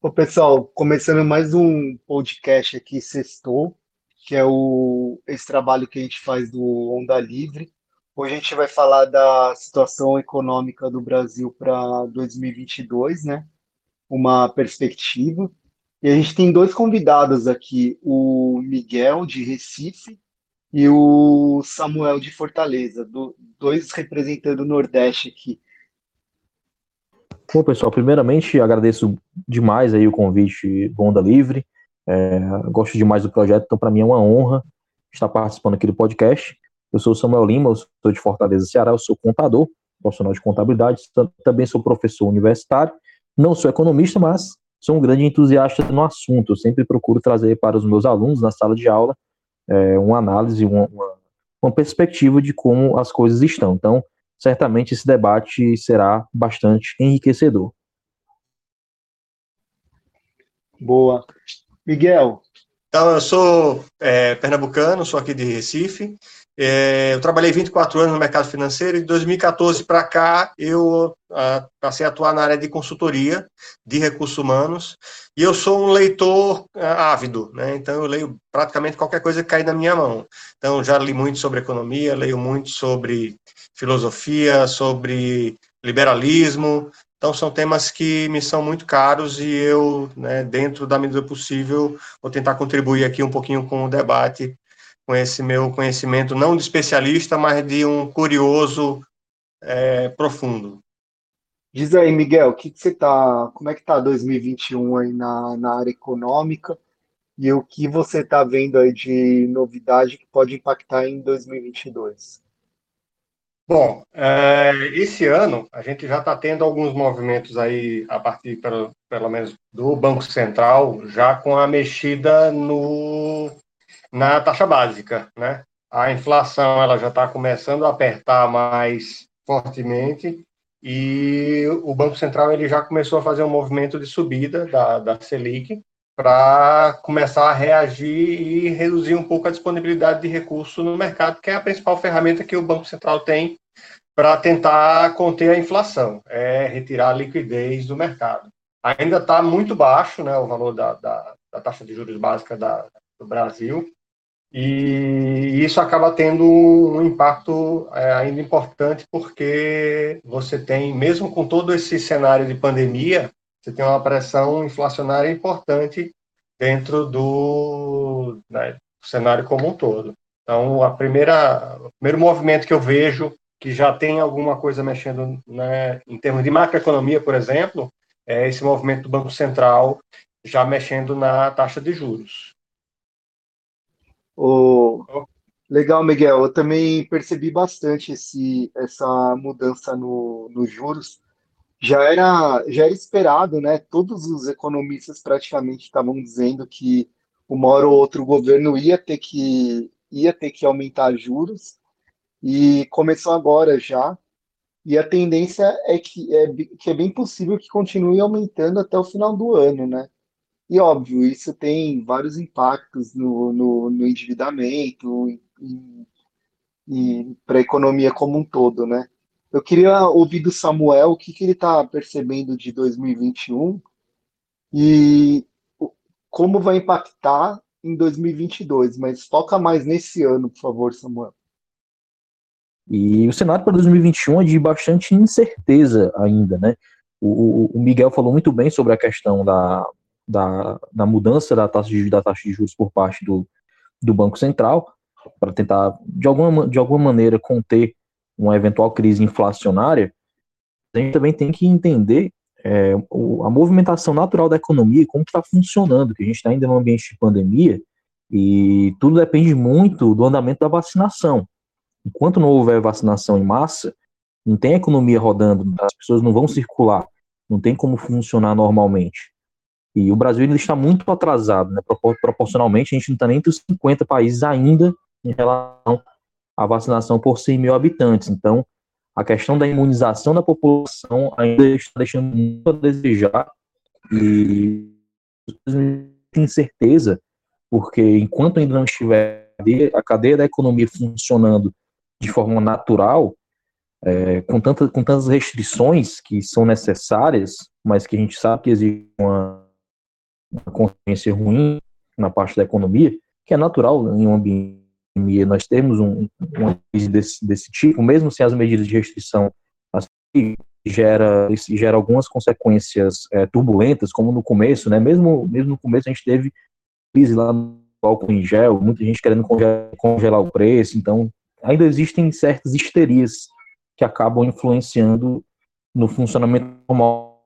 Ô, pessoal, começando mais um podcast aqui, Sextou, que é o, esse trabalho que a gente faz do Onda Livre. Hoje a gente vai falar da situação econômica do Brasil para 2022, né? Uma perspectiva. E a gente tem dois convidados aqui, o Miguel, de Recife, e o Samuel, de Fortaleza, do, dois representando o Nordeste aqui. Bom, pessoal, primeiramente agradeço demais aí o convite do Onda Livre. É, gosto demais do projeto, então para mim é uma honra estar participando aqui do podcast. Eu sou Samuel Lima, eu sou de Fortaleza, Ceará, eu sou contador, profissional de contabilidade, também sou professor universitário, não sou economista, mas sou um grande entusiasta no assunto. Eu sempre procuro trazer para os meus alunos na sala de aula é, uma análise, uma, uma, uma perspectiva de como as coisas estão. Então, certamente esse debate será bastante enriquecedor. Boa. Miguel. Então, eu sou é, pernambucano, sou aqui de Recife. É, eu trabalhei 24 anos no mercado financeiro e de 2014 para cá eu a, passei a atuar na área de consultoria de recursos humanos e eu sou um leitor a, ávido, né? então eu leio praticamente qualquer coisa que cai na minha mão. Então já li muito sobre economia, leio muito sobre filosofia, sobre liberalismo. Então, são temas que me são muito caros e eu, né, dentro da medida possível, vou tentar contribuir aqui um pouquinho com o debate, com esse meu conhecimento, não de especialista, mas de um curioso é, profundo. Diz aí, Miguel, que que você tá, como é que está 2021 aí na, na área econômica e o que você está vendo aí de novidade que pode impactar em 2022? Bom, é, esse ano a gente já está tendo alguns movimentos aí, a partir, pelo, pelo menos, do Banco Central, já com a mexida no, na taxa básica, né? A inflação ela já está começando a apertar mais fortemente e o Banco Central ele já começou a fazer um movimento de subida da, da Selic para começar a reagir e reduzir um pouco a disponibilidade de recursos no mercado, que é a principal ferramenta que o Banco Central tem para tentar conter a inflação, é retirar a liquidez do mercado. Ainda está muito baixo né, o valor da, da, da taxa de juros básica da, do Brasil, e isso acaba tendo um impacto é, ainda importante, porque você tem, mesmo com todo esse cenário de pandemia, você tem uma pressão inflacionária importante dentro do, né, cenário como um todo. Então, a primeira, o primeiro movimento que eu vejo que já tem alguma coisa mexendo né, em termos de macroeconomia, por exemplo, é esse movimento do Banco Central já mexendo na taxa de juros. Oh, legal, Miguel. Eu também percebi bastante esse, essa mudança no, nos juros já era, já era esperado, né? Todos os economistas praticamente estavam dizendo que uma hora ou outra o governo ia ter que, ia ter que aumentar juros, e começou agora já, e a tendência é que é, que é bem possível que continue aumentando até o final do ano, né? E óbvio, isso tem vários impactos no, no, no endividamento e, e para a economia como um todo, né? Eu queria ouvir do Samuel o que, que ele está percebendo de 2021 e como vai impactar em 2022, mas foca mais nesse ano, por favor, Samuel. E o cenário para 2021 é de bastante incerteza ainda, né? O, o, Miguel falou muito bem sobre a questão da, da, da mudança da taxa, de, da taxa de juros por parte do, do Banco Central, para tentar, de alguma, de alguma maneira, conter uma eventual crise inflacionária, a gente também tem que entender é, a movimentação natural da economia como está funcionando, que a gente está ainda num ambiente de pandemia e tudo depende muito do andamento da vacinação. Enquanto não houver vacinação em massa, não tem economia rodando, as pessoas não vão circular, não tem como funcionar normalmente. E o Brasil ainda está muito atrasado, né? proporcionalmente, a gente não está nem entre os 50 países ainda em relação a vacinação por 100 mil habitantes. Então, a questão da imunização da população ainda está deixando muito a desejar e tem certeza, porque enquanto ainda não estiver a cadeia da economia funcionando de forma natural, é, com, tanta, com tantas restrições que são necessárias, mas que a gente sabe que existe uma, uma consciência ruim na parte da economia, que é natural em um ambiente nós temos um, uma crise desse, desse tipo, mesmo sem as medidas de restrição, assim, gera, gera algumas consequências é, turbulentas, como no começo, né? Mesmo, mesmo no começo a gente teve crise lá no álcool em gel, muita gente querendo congelar, congelar o preço, então ainda existem certas histerias que acabam influenciando no funcionamento normal.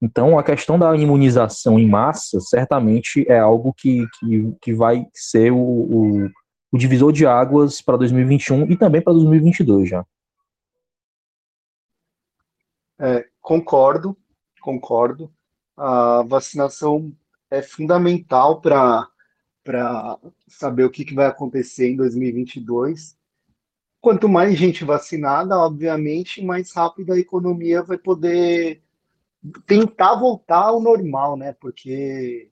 Então, a questão da imunização em massa certamente é algo que, que, que vai ser o, o, o divisor de águas para 2021 e também para 2022 já. É, concordo, concordo. A vacinação é fundamental para saber o que, que vai acontecer em 2022. Quanto mais gente vacinada, obviamente, mais rápido a economia vai poder tentar voltar ao normal, né? Porque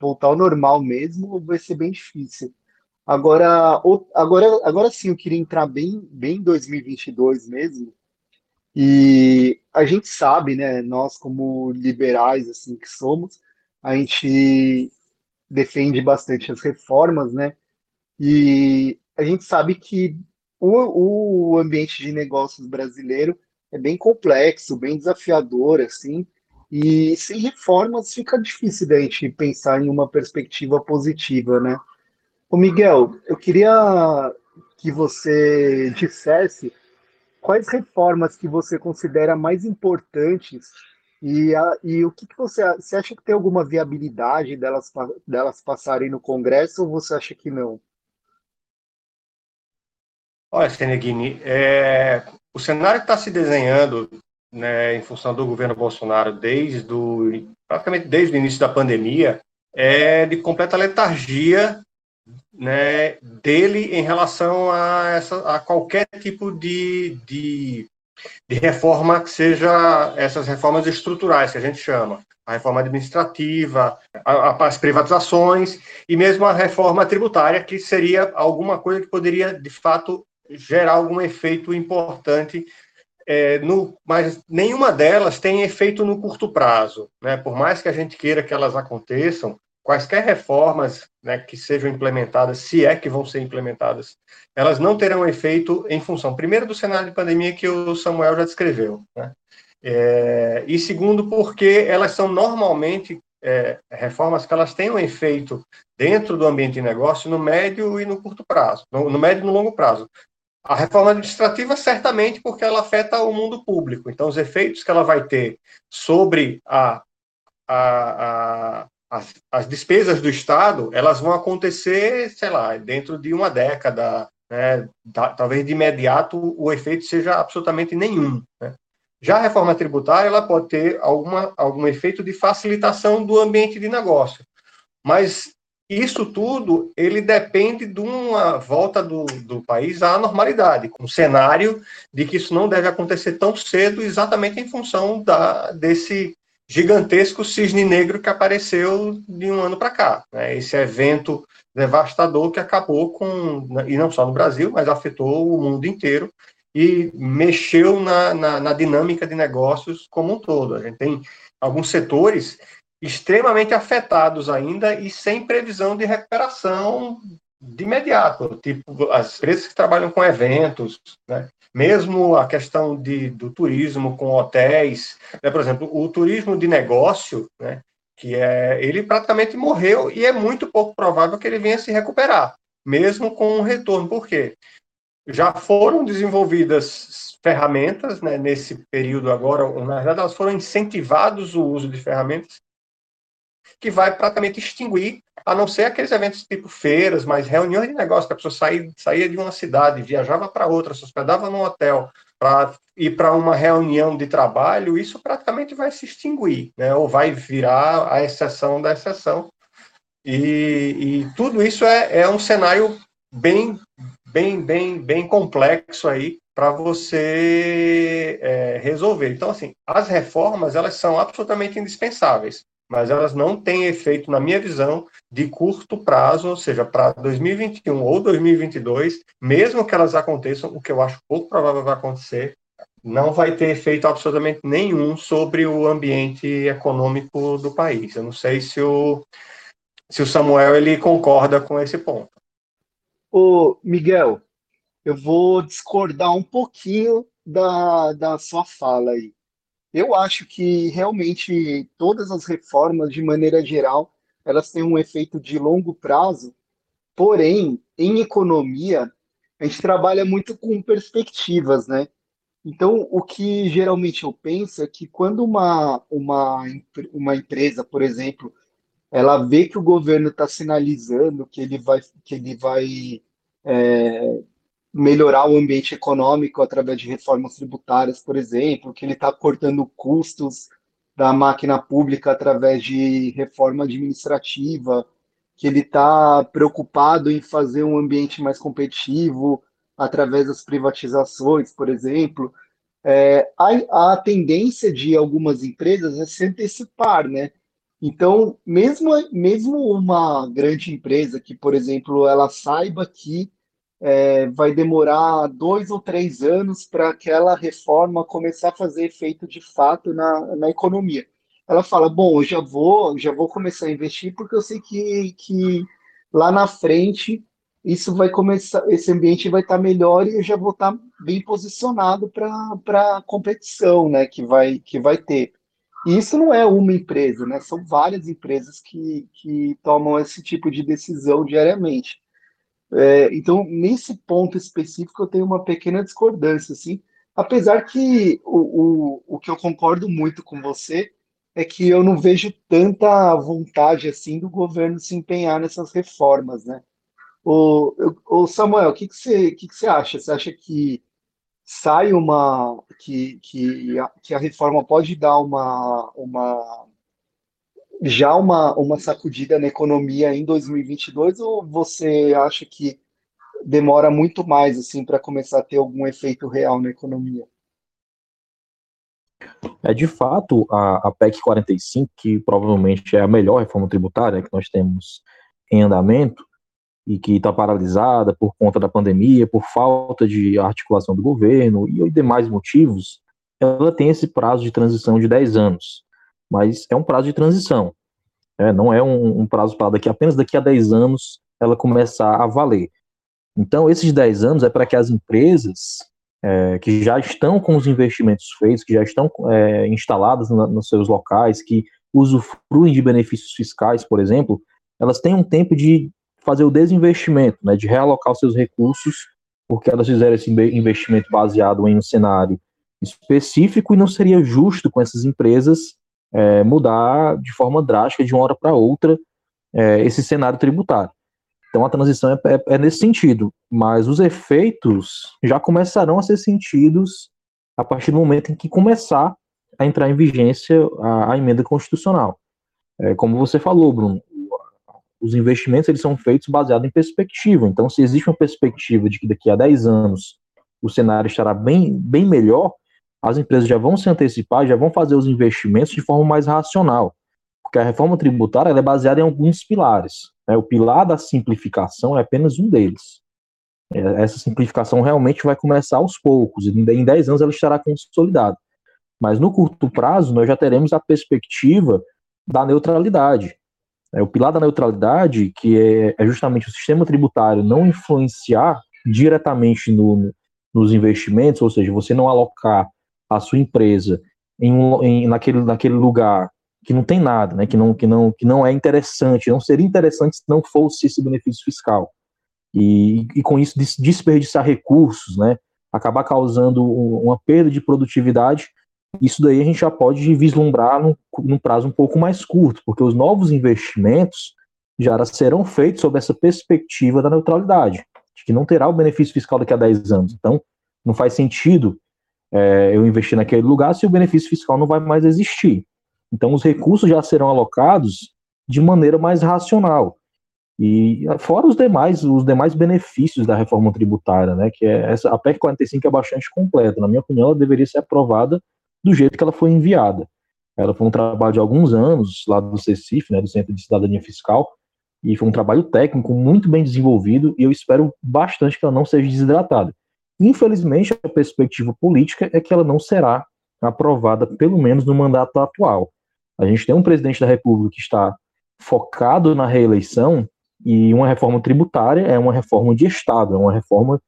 voltar ao normal mesmo vai ser bem difícil. Agora, agora, agora sim, eu queria entrar bem, bem em 2022 mesmo, e a gente sabe, né, nós como liberais assim que somos, a gente defende bastante as reformas, né? E a gente sabe que o, o ambiente de negócios brasileiro é bem complexo, bem desafiador, assim, e sem reformas fica difícil da gente pensar em uma perspectiva positiva, né? O Miguel, eu queria que você dissesse quais reformas que você considera mais importantes e, a, e o que, que você, você acha que tem alguma viabilidade delas, delas passarem no Congresso ou você acha que não? Olha, Seneghini, é, o cenário que está se desenhando né, em função do governo Bolsonaro desde o, praticamente desde o início da pandemia é de completa letargia né, dele em relação a, essa, a qualquer tipo de, de, de reforma que seja essas reformas estruturais que a gente chama. A reforma administrativa, a, as privatizações e mesmo a reforma tributária, que seria alguma coisa que poderia, de fato, gerar algum efeito importante. É, no, mas nenhuma delas tem efeito no curto prazo. Né? Por mais que a gente queira que elas aconteçam, quaisquer reformas né, que sejam implementadas, se é que vão ser implementadas, elas não terão efeito em função, primeiro, do cenário de pandemia que o Samuel já descreveu, né? é, e segundo, porque elas são normalmente é, reformas que elas têm um efeito dentro do ambiente de negócio no médio e no curto prazo, no, no médio e no longo prazo. A reforma administrativa, certamente, porque ela afeta o mundo público. Então, os efeitos que ela vai ter sobre a, a, a as, as despesas do Estado elas vão acontecer, sei lá, dentro de uma década, né? da, talvez de imediato o efeito seja absolutamente nenhum. Né? Já a reforma tributária ela pode ter alguma, algum efeito de facilitação do ambiente de negócio, mas isso tudo ele depende de uma volta do, do país à normalidade, com o cenário de que isso não deve acontecer tão cedo, exatamente em função da, desse gigantesco cisne negro que apareceu de um ano para cá. Né? Esse evento devastador que acabou com, e não só no Brasil, mas afetou o mundo inteiro e mexeu na, na, na dinâmica de negócios como um todo. A gente tem alguns setores extremamente afetados ainda e sem previsão de recuperação de imediato, tipo as empresas que trabalham com eventos, né? mesmo a questão de, do turismo com hotéis, né? por exemplo, o turismo de negócio, né? que é ele praticamente morreu e é muito pouco provável que ele venha se recuperar, mesmo com um retorno. Por quê? Já foram desenvolvidas ferramentas né, nesse período agora, na verdade, elas foram incentivados o uso de ferramentas que vai praticamente extinguir, a não ser aqueles eventos tipo feiras, mas reuniões de negócio, que a pessoa saía, saía de uma cidade, viajava para outra, se hospedava num hotel para ir para uma reunião de trabalho, isso praticamente vai se extinguir, né? ou vai virar a exceção da exceção. E, e tudo isso é, é um cenário bem, bem, bem, bem complexo aí para você é, resolver. Então, assim, as reformas elas são absolutamente indispensáveis mas elas não têm efeito, na minha visão, de curto prazo, ou seja, para 2021 ou 2022, mesmo que elas aconteçam, o que eu acho pouco provável vai acontecer, não vai ter efeito absolutamente nenhum sobre o ambiente econômico do país. Eu não sei se o, se o Samuel ele concorda com esse ponto. Ô, Miguel, eu vou discordar um pouquinho da, da sua fala aí. Eu acho que realmente todas as reformas, de maneira geral, elas têm um efeito de longo prazo, porém, em economia, a gente trabalha muito com perspectivas, né? Então, o que geralmente eu penso é que quando uma, uma, uma empresa, por exemplo, ela vê que o governo está sinalizando que ele vai, que ele vai é, melhorar o ambiente econômico através de reformas tributárias, por exemplo, que ele está cortando custos da máquina pública através de reforma administrativa, que ele está preocupado em fazer um ambiente mais competitivo através das privatizações, por exemplo. É, a, a tendência de algumas empresas é se antecipar, né? Então, mesmo, mesmo uma grande empresa que, por exemplo, ela saiba que é, vai demorar dois ou três anos para aquela reforma começar a fazer efeito de fato na, na economia. Ela fala, bom, eu já vou, já vou começar a investir porque eu sei que, que lá na frente isso vai começar, esse ambiente vai estar melhor e eu já vou estar bem posicionado para a competição, né, que vai, que vai ter. E isso não é uma empresa, né? São várias empresas que, que tomam esse tipo de decisão diariamente. É, então, nesse ponto específico, eu tenho uma pequena discordância, assim, apesar que o, o, o que eu concordo muito com você é que eu não vejo tanta vontade assim do governo se empenhar nessas reformas, né? O, o Samuel, o que, que, você, que, que você acha? Você acha que sai uma que, que, a, que a reforma pode dar uma, uma já uma, uma sacudida na economia em 2022 ou você acha que demora muito mais assim para começar a ter algum efeito real na economia? É de fato a, a PEC 45, que provavelmente é a melhor reforma tributária que nós temos em andamento, e que está paralisada por conta da pandemia, por falta de articulação do governo e demais motivos, ela tem esse prazo de transição de 10 anos. Mas é um prazo de transição. É, não é um, um prazo para daqui apenas daqui a 10 anos ela começar a valer. Então, esses 10 anos é para que as empresas é, que já estão com os investimentos feitos, que já estão é, instaladas na, nos seus locais, que usufruem de benefícios fiscais, por exemplo, elas tenham um tempo de fazer o desinvestimento, né, de realocar os seus recursos, porque elas fizeram esse investimento baseado em um cenário específico e não seria justo com essas empresas é, mudar de forma drástica de uma hora para outra é, esse cenário tributário. Então a transição é, é, é, nesse sentido, mas os efeitos já começarão a ser sentidos a partir do momento em que começar a entrar em vigência a, a emenda constitucional. É, como você falou, Bruno, os investimentos eles são feitos baseados em perspectiva. Então, se existe uma perspectiva de que daqui a 10 anos o cenário estará bem, bem melhor, as empresas já vão se antecipar, já vão fazer os investimentos de forma mais racional. Porque a reforma tributária é baseada em alguns pilares. Né? O pilar da simplificação é apenas um deles. É, essa simplificação realmente vai começar aos poucos, e em 10 anos ela estará consolidada. Mas no curto prazo, nós já teremos a perspectiva da neutralidade. É, o pilar da neutralidade, que é, é, justamente o sistema tributário não influenciar diretamente no, nos investimentos, ou seja, você não alocar a sua empresa em, em, naquele, naquele lugar que não tem nada, né, que, não, que, não, que não é interessante, não seria interessante se não fosse esse benefício fiscal. E, e com isso desperdiçar recursos, né, acabar causando uma perda de produtividade isso daí a gente já pode vislumbrar num, num prazo um pouco mais curto, porque os novos investimentos já serão feitos sob essa perspectiva da neutralidade, de que não terá o benefício fiscal daqui a 10 anos. Então, não faz sentido é, eu investir naquele lugar se o benefício fiscal não vai mais existir. Então, os recursos já serão alocados de maneira mais racional. E fora os demais, os demais benefícios da reforma tributária, né, que é essa, a PEC 45 é bastante completa. Na minha opinião, ela deveria ser aprovada do jeito que ela foi enviada. Ela foi um trabalho de alguns anos lá do CECIF, né, do Centro de Cidadania Fiscal, e foi um trabalho técnico muito bem desenvolvido, e eu espero bastante que ela não seja desidratada. Infelizmente, a perspectiva política é que ela não será aprovada, pelo menos no mandato atual. A gente tem um presidente da República que está focado na reeleição e uma reforma tributária é uma reforma de Estado, é uma reforma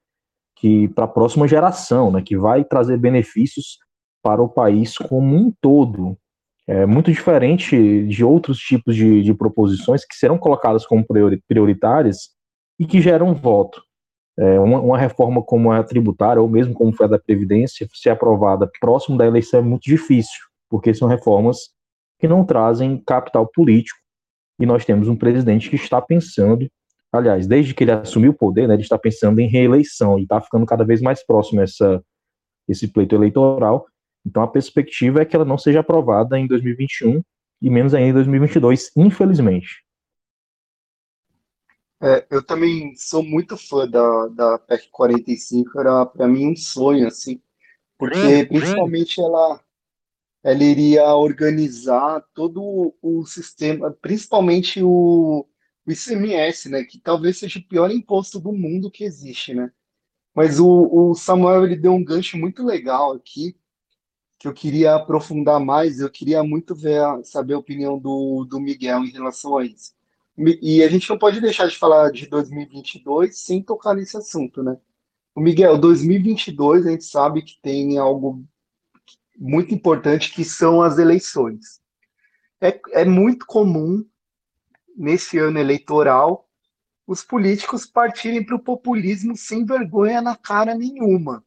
que para a próxima geração, né, que vai trazer benefícios para o país como um todo. É muito diferente de outros tipos de, de proposições que serão colocadas como prioritárias e que geram voto. É, uma, uma, reforma como a tributária, ou mesmo como foi a da Previdência, ser aprovada próximo da eleição é muito difícil, porque são reformas que não trazem capital político. E nós temos um presidente que está pensando, aliás, desde que ele assumiu o poder, né, ele está pensando em reeleição e está ficando cada vez mais próximo essa, esse pleito eleitoral. Então a perspectiva é que ela não seja aprovada em 2021 e menos ainda em 2022, infelizmente. É, eu também sou muito fã da, da PEC 45, era para mim um sonho, assim, porque principalmente ela, ela iria organizar todo o sistema, principalmente o, o ICMS, né, que talvez seja o pior imposto do mundo que existe, né? Mas o, o Samuel ele deu um gancho muito legal aqui, que eu queria aprofundar mais, eu queria muito ver, saber a opinião do, do Miguel em relação a isso. E a gente não pode deixar de falar de 2022 sem tocar nesse assunto, né? O Miguel, 2022 a gente sabe que tem algo muito importante que são as eleições. É, é muito comum nesse ano eleitoral os políticos partirem para o populismo sem vergonha na cara nenhuma.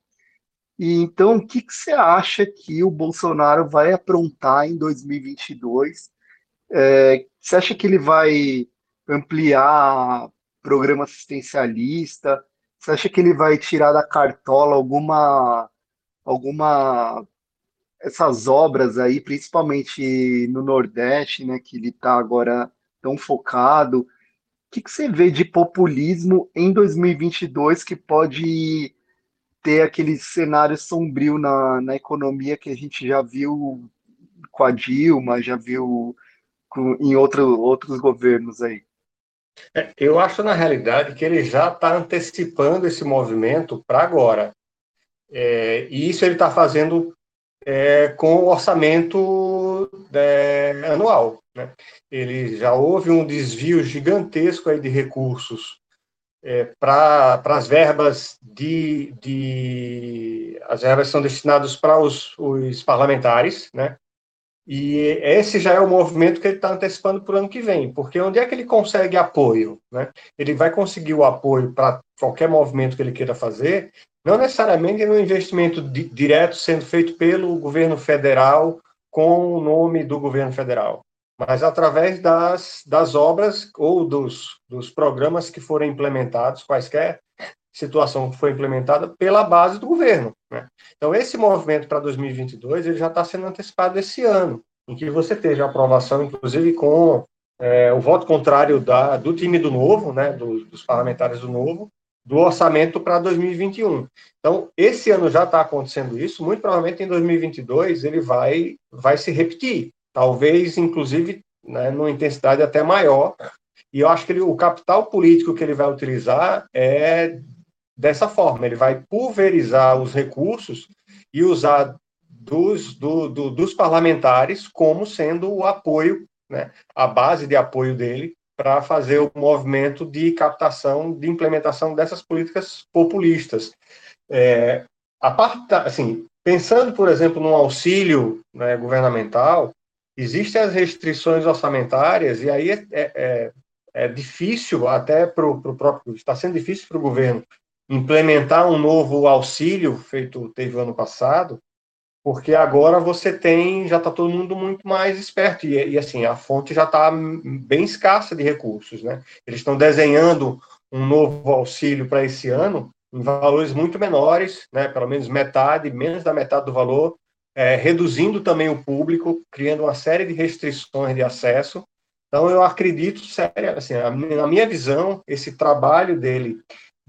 E então, o que, que você acha que o Bolsonaro vai aprontar em 2022? É, você acha que ele vai ampliar programa assistencialista? Você acha que ele vai tirar da cartola alguma alguma essas obras aí, principalmente no Nordeste, né, que ele está agora tão focado? O que, que você vê de populismo em 2022 que pode ter aquele cenário sombrio na, na economia que a gente já viu com a Dilma, já viu com, em outro, outros governos aí? É, eu acho, na realidade, que ele já está antecipando esse movimento para agora. É, e isso ele está fazendo é, com o orçamento é, anual. Né? Ele já houve um desvio gigantesco aí de recursos é, para as verbas de, de, as verbas são destinadas para os, os parlamentares, né? E esse já é o movimento que ele está antecipando para o ano que vem, porque onde é que ele consegue apoio? Né? Ele vai conseguir o apoio para qualquer movimento que ele queira fazer, não necessariamente no investimento di direto sendo feito pelo governo federal com o nome do governo federal, mas através das, das obras ou dos, dos programas que forem implementados, quaisquer situação que foi implementada pela base do governo. Né? Então, esse movimento para 2022 ele já está sendo antecipado esse ano, em que você teve aprovação, inclusive, com é, o voto contrário da, do time do Novo, né, do, dos parlamentares do Novo, do orçamento para 2021. Então, esse ano já está acontecendo isso, muito provavelmente em 2022 ele vai, vai se repetir, talvez, inclusive, né, numa intensidade até maior, e eu acho que ele, o capital político que ele vai utilizar é dessa forma. Ele vai pulverizar os recursos e usar dos, do, do, dos parlamentares como sendo o apoio, né, a base de apoio dele para fazer o movimento de captação, de implementação dessas políticas populistas. É, a parte, assim, pensando, por exemplo, no auxílio né, governamental, existem as restrições orçamentárias e aí é, é, é, é difícil até para o próprio, está sendo difícil para o governo implementar um novo auxílio, feito teve ano passado, porque agora você tem, já está todo mundo muito mais esperto, e, e assim, a fonte já está bem escassa de recursos, né? Eles estão desenhando um novo auxílio para esse ano, em valores muito menores, né? Pelo menos metade, menos da metade do valor, é, reduzindo também o público, criando uma série de restrições de acesso. Então, eu acredito, sério, assim, na minha visão, esse trabalho dele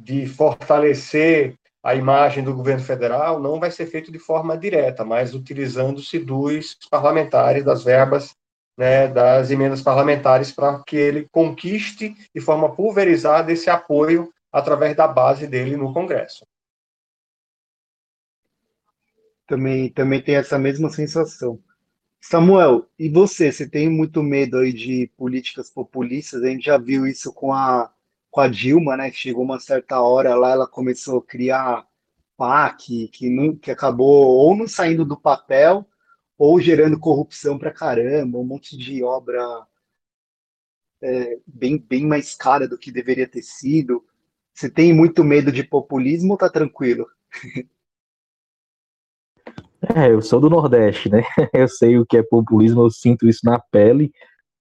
de fortalecer a imagem do governo federal não vai ser feito de forma direta, mas utilizando-se dos parlamentares, das verbas, né, das emendas parlamentares, para que ele conquiste de forma pulverizada esse apoio através da base dele no Congresso. Também, também tem essa mesma sensação. Samuel, e você? Você tem muito medo aí de políticas populistas? A gente já viu isso com a, com a Dilma, né? Que chegou uma certa hora lá, ela começou a criar PAC, que, não, que acabou ou não saindo do papel, ou gerando corrupção pra caramba, um monte de obra é, bem, bem mais cara do que deveria ter sido. Você tem muito medo de populismo ou tá tranquilo? É, eu sou do Nordeste, né? Eu sei o que é populismo, eu sinto isso na pele.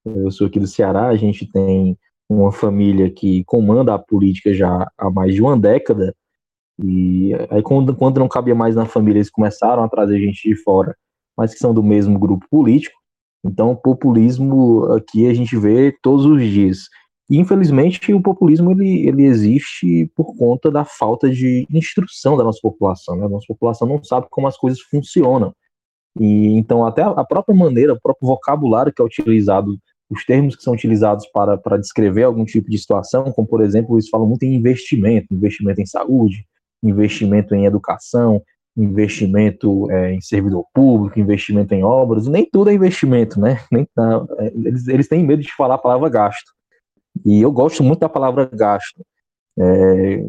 Eu sou aqui do Ceará, a gente tem uma família que comanda a política já há mais de uma década. E aí, quando, quando não cabia mais na família, eles começaram a trazer gente de fora, mas que são do mesmo grupo político. Então, populismo aqui a gente vê todos os dias. E, infelizmente, o populismo ele, ele existe por conta da falta de instrução da nossa população. Né? A nossa população não sabe como as coisas funcionam. E então, até a própria maneira, o próprio vocabulário que é utilizado, os termos que são utilizados para, para descrever algum tipo de situação, como, por exemplo, eles falam muito em investimento, investimento em saúde, investimento em educação, investimento é, em servidor público, investimento em obras, nem tudo é investimento, né? Nem, não, é, eles, eles têm medo de falar a palavra gasto. E eu gosto muito da palavra gasto. É,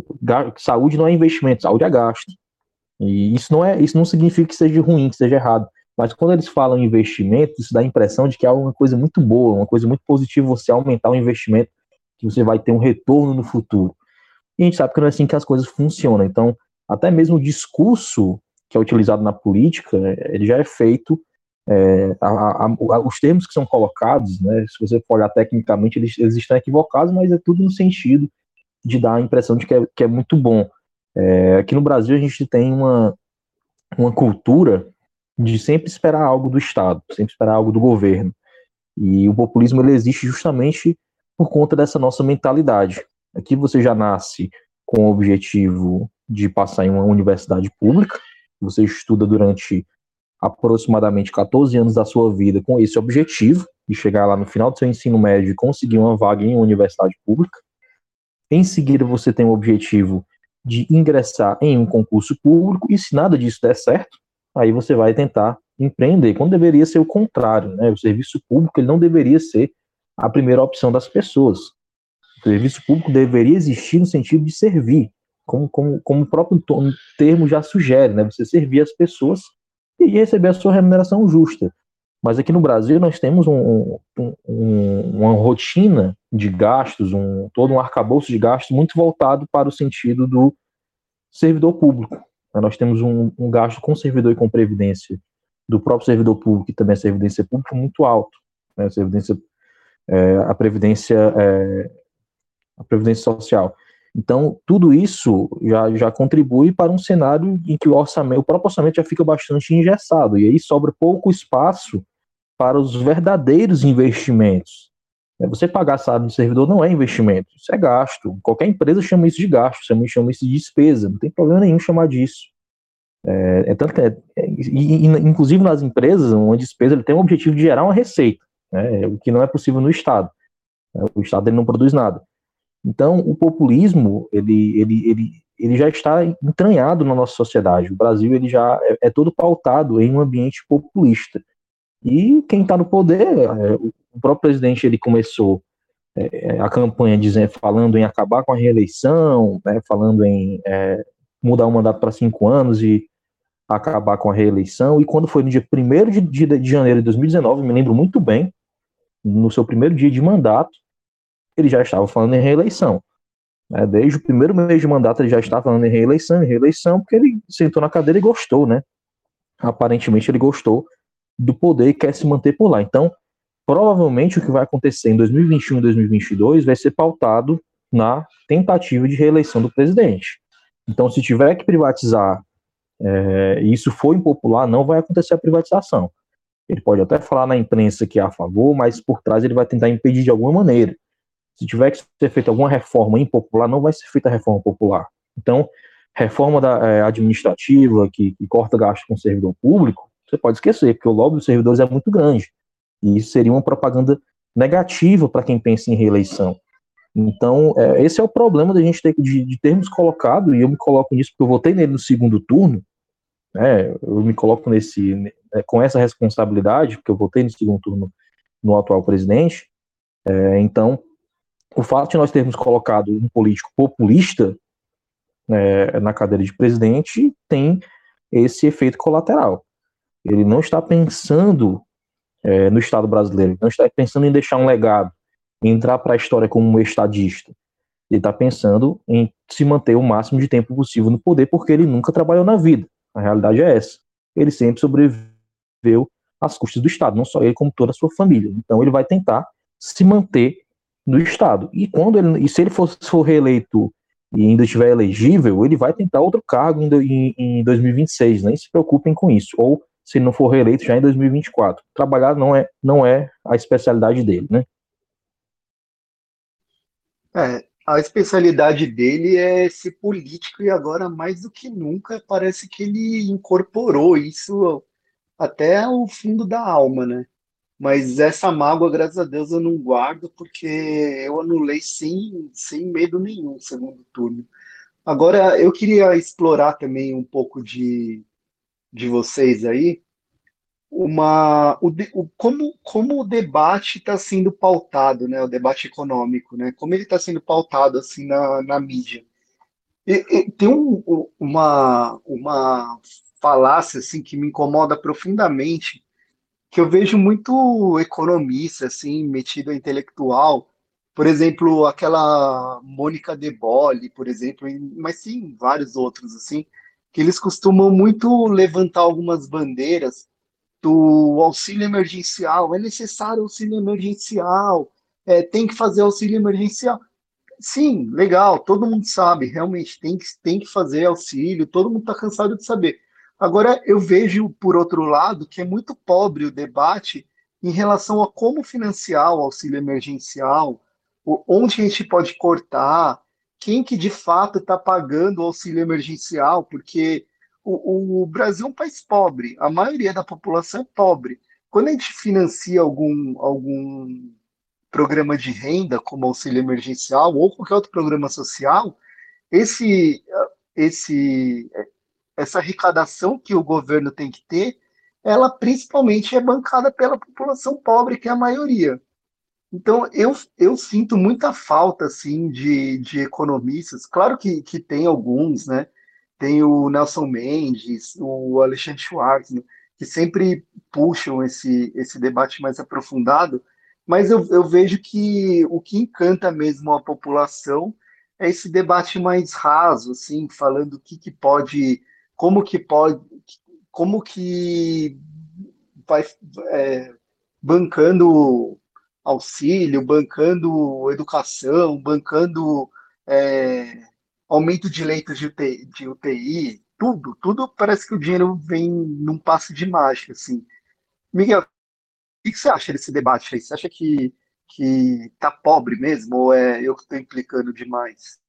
saúde não é investimento, saúde é gasto. E isso não é, isso não significa que seja ruim, que seja errado. Mas quando eles falam investimento, isso dá a impressão de que é uma coisa muito boa, uma coisa muito positiva você aumentar o investimento, que você vai ter um retorno no futuro. E a gente sabe que não é assim que as coisas funcionam. Então, até mesmo o discurso que é utilizado na política, ele já é feito é, a, a, os termos que são colocados, né, se você for olhar tecnicamente, eles, eles, estão equivocados, mas é tudo no sentido de dar a impressão de que é, que é muito bom. É, aqui no Brasil a gente tem uma, uma cultura de sempre esperar algo do Estado, sempre esperar algo do governo. E o populismo ele existe justamente por conta dessa nossa mentalidade. Aqui você já nasce com o objetivo de passar em uma universidade pública, você estuda durante aproximadamente 14 anos da sua vida com esse objetivo, de chegar lá no final do seu ensino médio e conseguir uma vaga em uma universidade pública. Em seguida, você tem o objetivo de ingressar em um concurso público, e se nada disso der certo, aí você vai tentar empreender, quando deveria ser o contrário, né? O serviço público ele não deveria ser a primeira opção das pessoas. O serviço público deveria existir no sentido de servir, como, como, como o próprio termo já sugere, né? Você servir as pessoas e receber a sua remuneração justa. Mas aqui no Brasil nós temos um, um, um, uma rotina de gastos, um, todo um arcabouço de gastos muito voltado para o sentido do servidor público. Nós temos um, gasto com servidor e com previdência do próprio servidor público e também a servidência pública muito alto. Né? A, servidência, é, a previdência é, a previdência social. Então, tudo isso já, já contribui para um cenário em que o orçamento, o próprio orçamento já fica bastante engessado, e aí sobra pouco espaço para os verdadeiros investimentos. É, você pagar salário de servidor não é investimento, isso é gasto. Qualquer empresa chama isso de gasto, chama, chama isso de despesa, não tem problema nenhum chamar disso. É, é tanto que, é, é e, inclusive nas empresas, uma despesa ele tem o objetivo de gerar uma receita, né, o que não é possível no Estado. É, o Estado ele não produz nada. Então, o populismo, ele, ele, ele, ele já está entranhado na nossa sociedade. O Brasil ele já é, é todo pautado em um ambiente populista. E quem está no poder, é, o próprio presidente, ele começou é, a campanha dizendo, falando em acabar com a reeleição, né, falando em é, mudar o mandato para cinco anos e acabar com a reeleição. E quando foi no dia 1 de, de, de janeiro de 2019, me lembro muito bem, no seu primeiro dia de mandato, ele já estava falando em reeleição. Né? Desde o primeiro mês de mandato ele já estava falando em reeleição, em reeleição, porque ele sentou na cadeira e gostou, né? Aparentemente ele gostou do poder e quer se manter por lá. Então, provavelmente o que vai acontecer em 2021 e 2022 vai ser pautado na tentativa de reeleição do presidente. Então, se tiver que privatizar, é, e isso for impopular, não vai acontecer a privatização. Ele pode até falar na imprensa que é a favor, mas por trás ele vai tentar impedir de alguma maneira. Se tiver que ser feita alguma reforma impopular, não vai ser feita a reforma popular. Então, reforma da, é, administrativa que, que, corta gasto com servidor público, você pode esquecer, porque o lobby dos servidores é muito grande. E isso seria uma propaganda negativa para quem pensa em reeleição. Então, é, esse é o problema da gente ter de, de termos colocado, e eu me coloco nisso porque eu votei nele no segundo turno, né, eu me coloco nesse, né, com essa responsabilidade, porque eu votei no segundo turno no atual presidente, é, então, o fato de nós termos colocado um político populista é, na cadeira de presidente tem esse efeito colateral. Ele não está pensando é, no Estado brasileiro, não está pensando em deixar um legado, em entrar para a história como um estadista. Ele está pensando em se manter o máximo de tempo possível no poder, porque ele nunca trabalhou na vida. A realidade é essa. Ele sempre sobreviveu às custas do Estado, não só ele, como toda a sua família. Então ele vai tentar se manter no Estado. E quando ele, e se ele for, for reeleito e ainda estiver elegível, ele vai tentar outro cargo em, em 2026. Nem se preocupem com isso. Ou se ele não for reeleito já em 2024. Trabalhar não é, não é a especialidade dele, né? É, a especialidade dele é ser político e agora mais do que nunca parece que ele incorporou isso até o fundo da alma, né? Mas essa mágoa, graças a Deus, eu não guardo porque eu anulei sem, sem medo nenhum segundo turno. Agora, eu queria explorar também um pouco de, de vocês aí, uma, o, o, como, como o debate está sendo pautado, né, o debate econômico, né, como ele está sendo pautado assim na, na mídia. E, e, tem um, uma, uma falácia assim que me incomoda profundamente, que eu vejo muito economista assim metido a intelectual, por exemplo, aquela Mônica De Bolle, por exemplo, mas sim vários outros assim, que eles costumam muito levantar algumas bandeiras do auxílio emergencial, é necessário auxílio emergencial, é, tem que fazer auxílio emergencial. Sim, legal, todo mundo sabe, realmente tem que, tem que fazer auxílio, todo mundo está cansado de saber. Agora, eu vejo, por outro lado, que é muito pobre o debate em relação a como financiar o auxílio emergencial, onde a gente pode cortar, quem que de fato está pagando o auxílio emergencial, porque o, o, Brasil é um país pobre, a maioria da população é pobre. Quando a gente financia algum, algum programa de renda, como auxílio emergencial ou qualquer outro programa social, esse, esse, essa arrecadação que o governo tem que ter, ela principalmente é bancada pela população pobre, que é a maioria. Então, eu, eu sinto muita falta, assim, de, de economistas. Claro que, que tem alguns, né? tem o Nelson Mendes, o Alexandre Schwartzman, que sempre puxam esse, esse debate mais aprofundado, mas eu, eu vejo que o que encanta mesmo a população é esse debate mais raso, assim, falando o que, que pode, como que pode, como que vai é, bancando auxílio, bancando educação, bancando é, aumento de leitos de UTI, de UTI, tudo, tudo parece que o dinheiro vem num passe de mágica, assim. Miguel, o que você acha desse debate aí? Você acha que, que tá pobre mesmo ou é eu que estou implicando demais?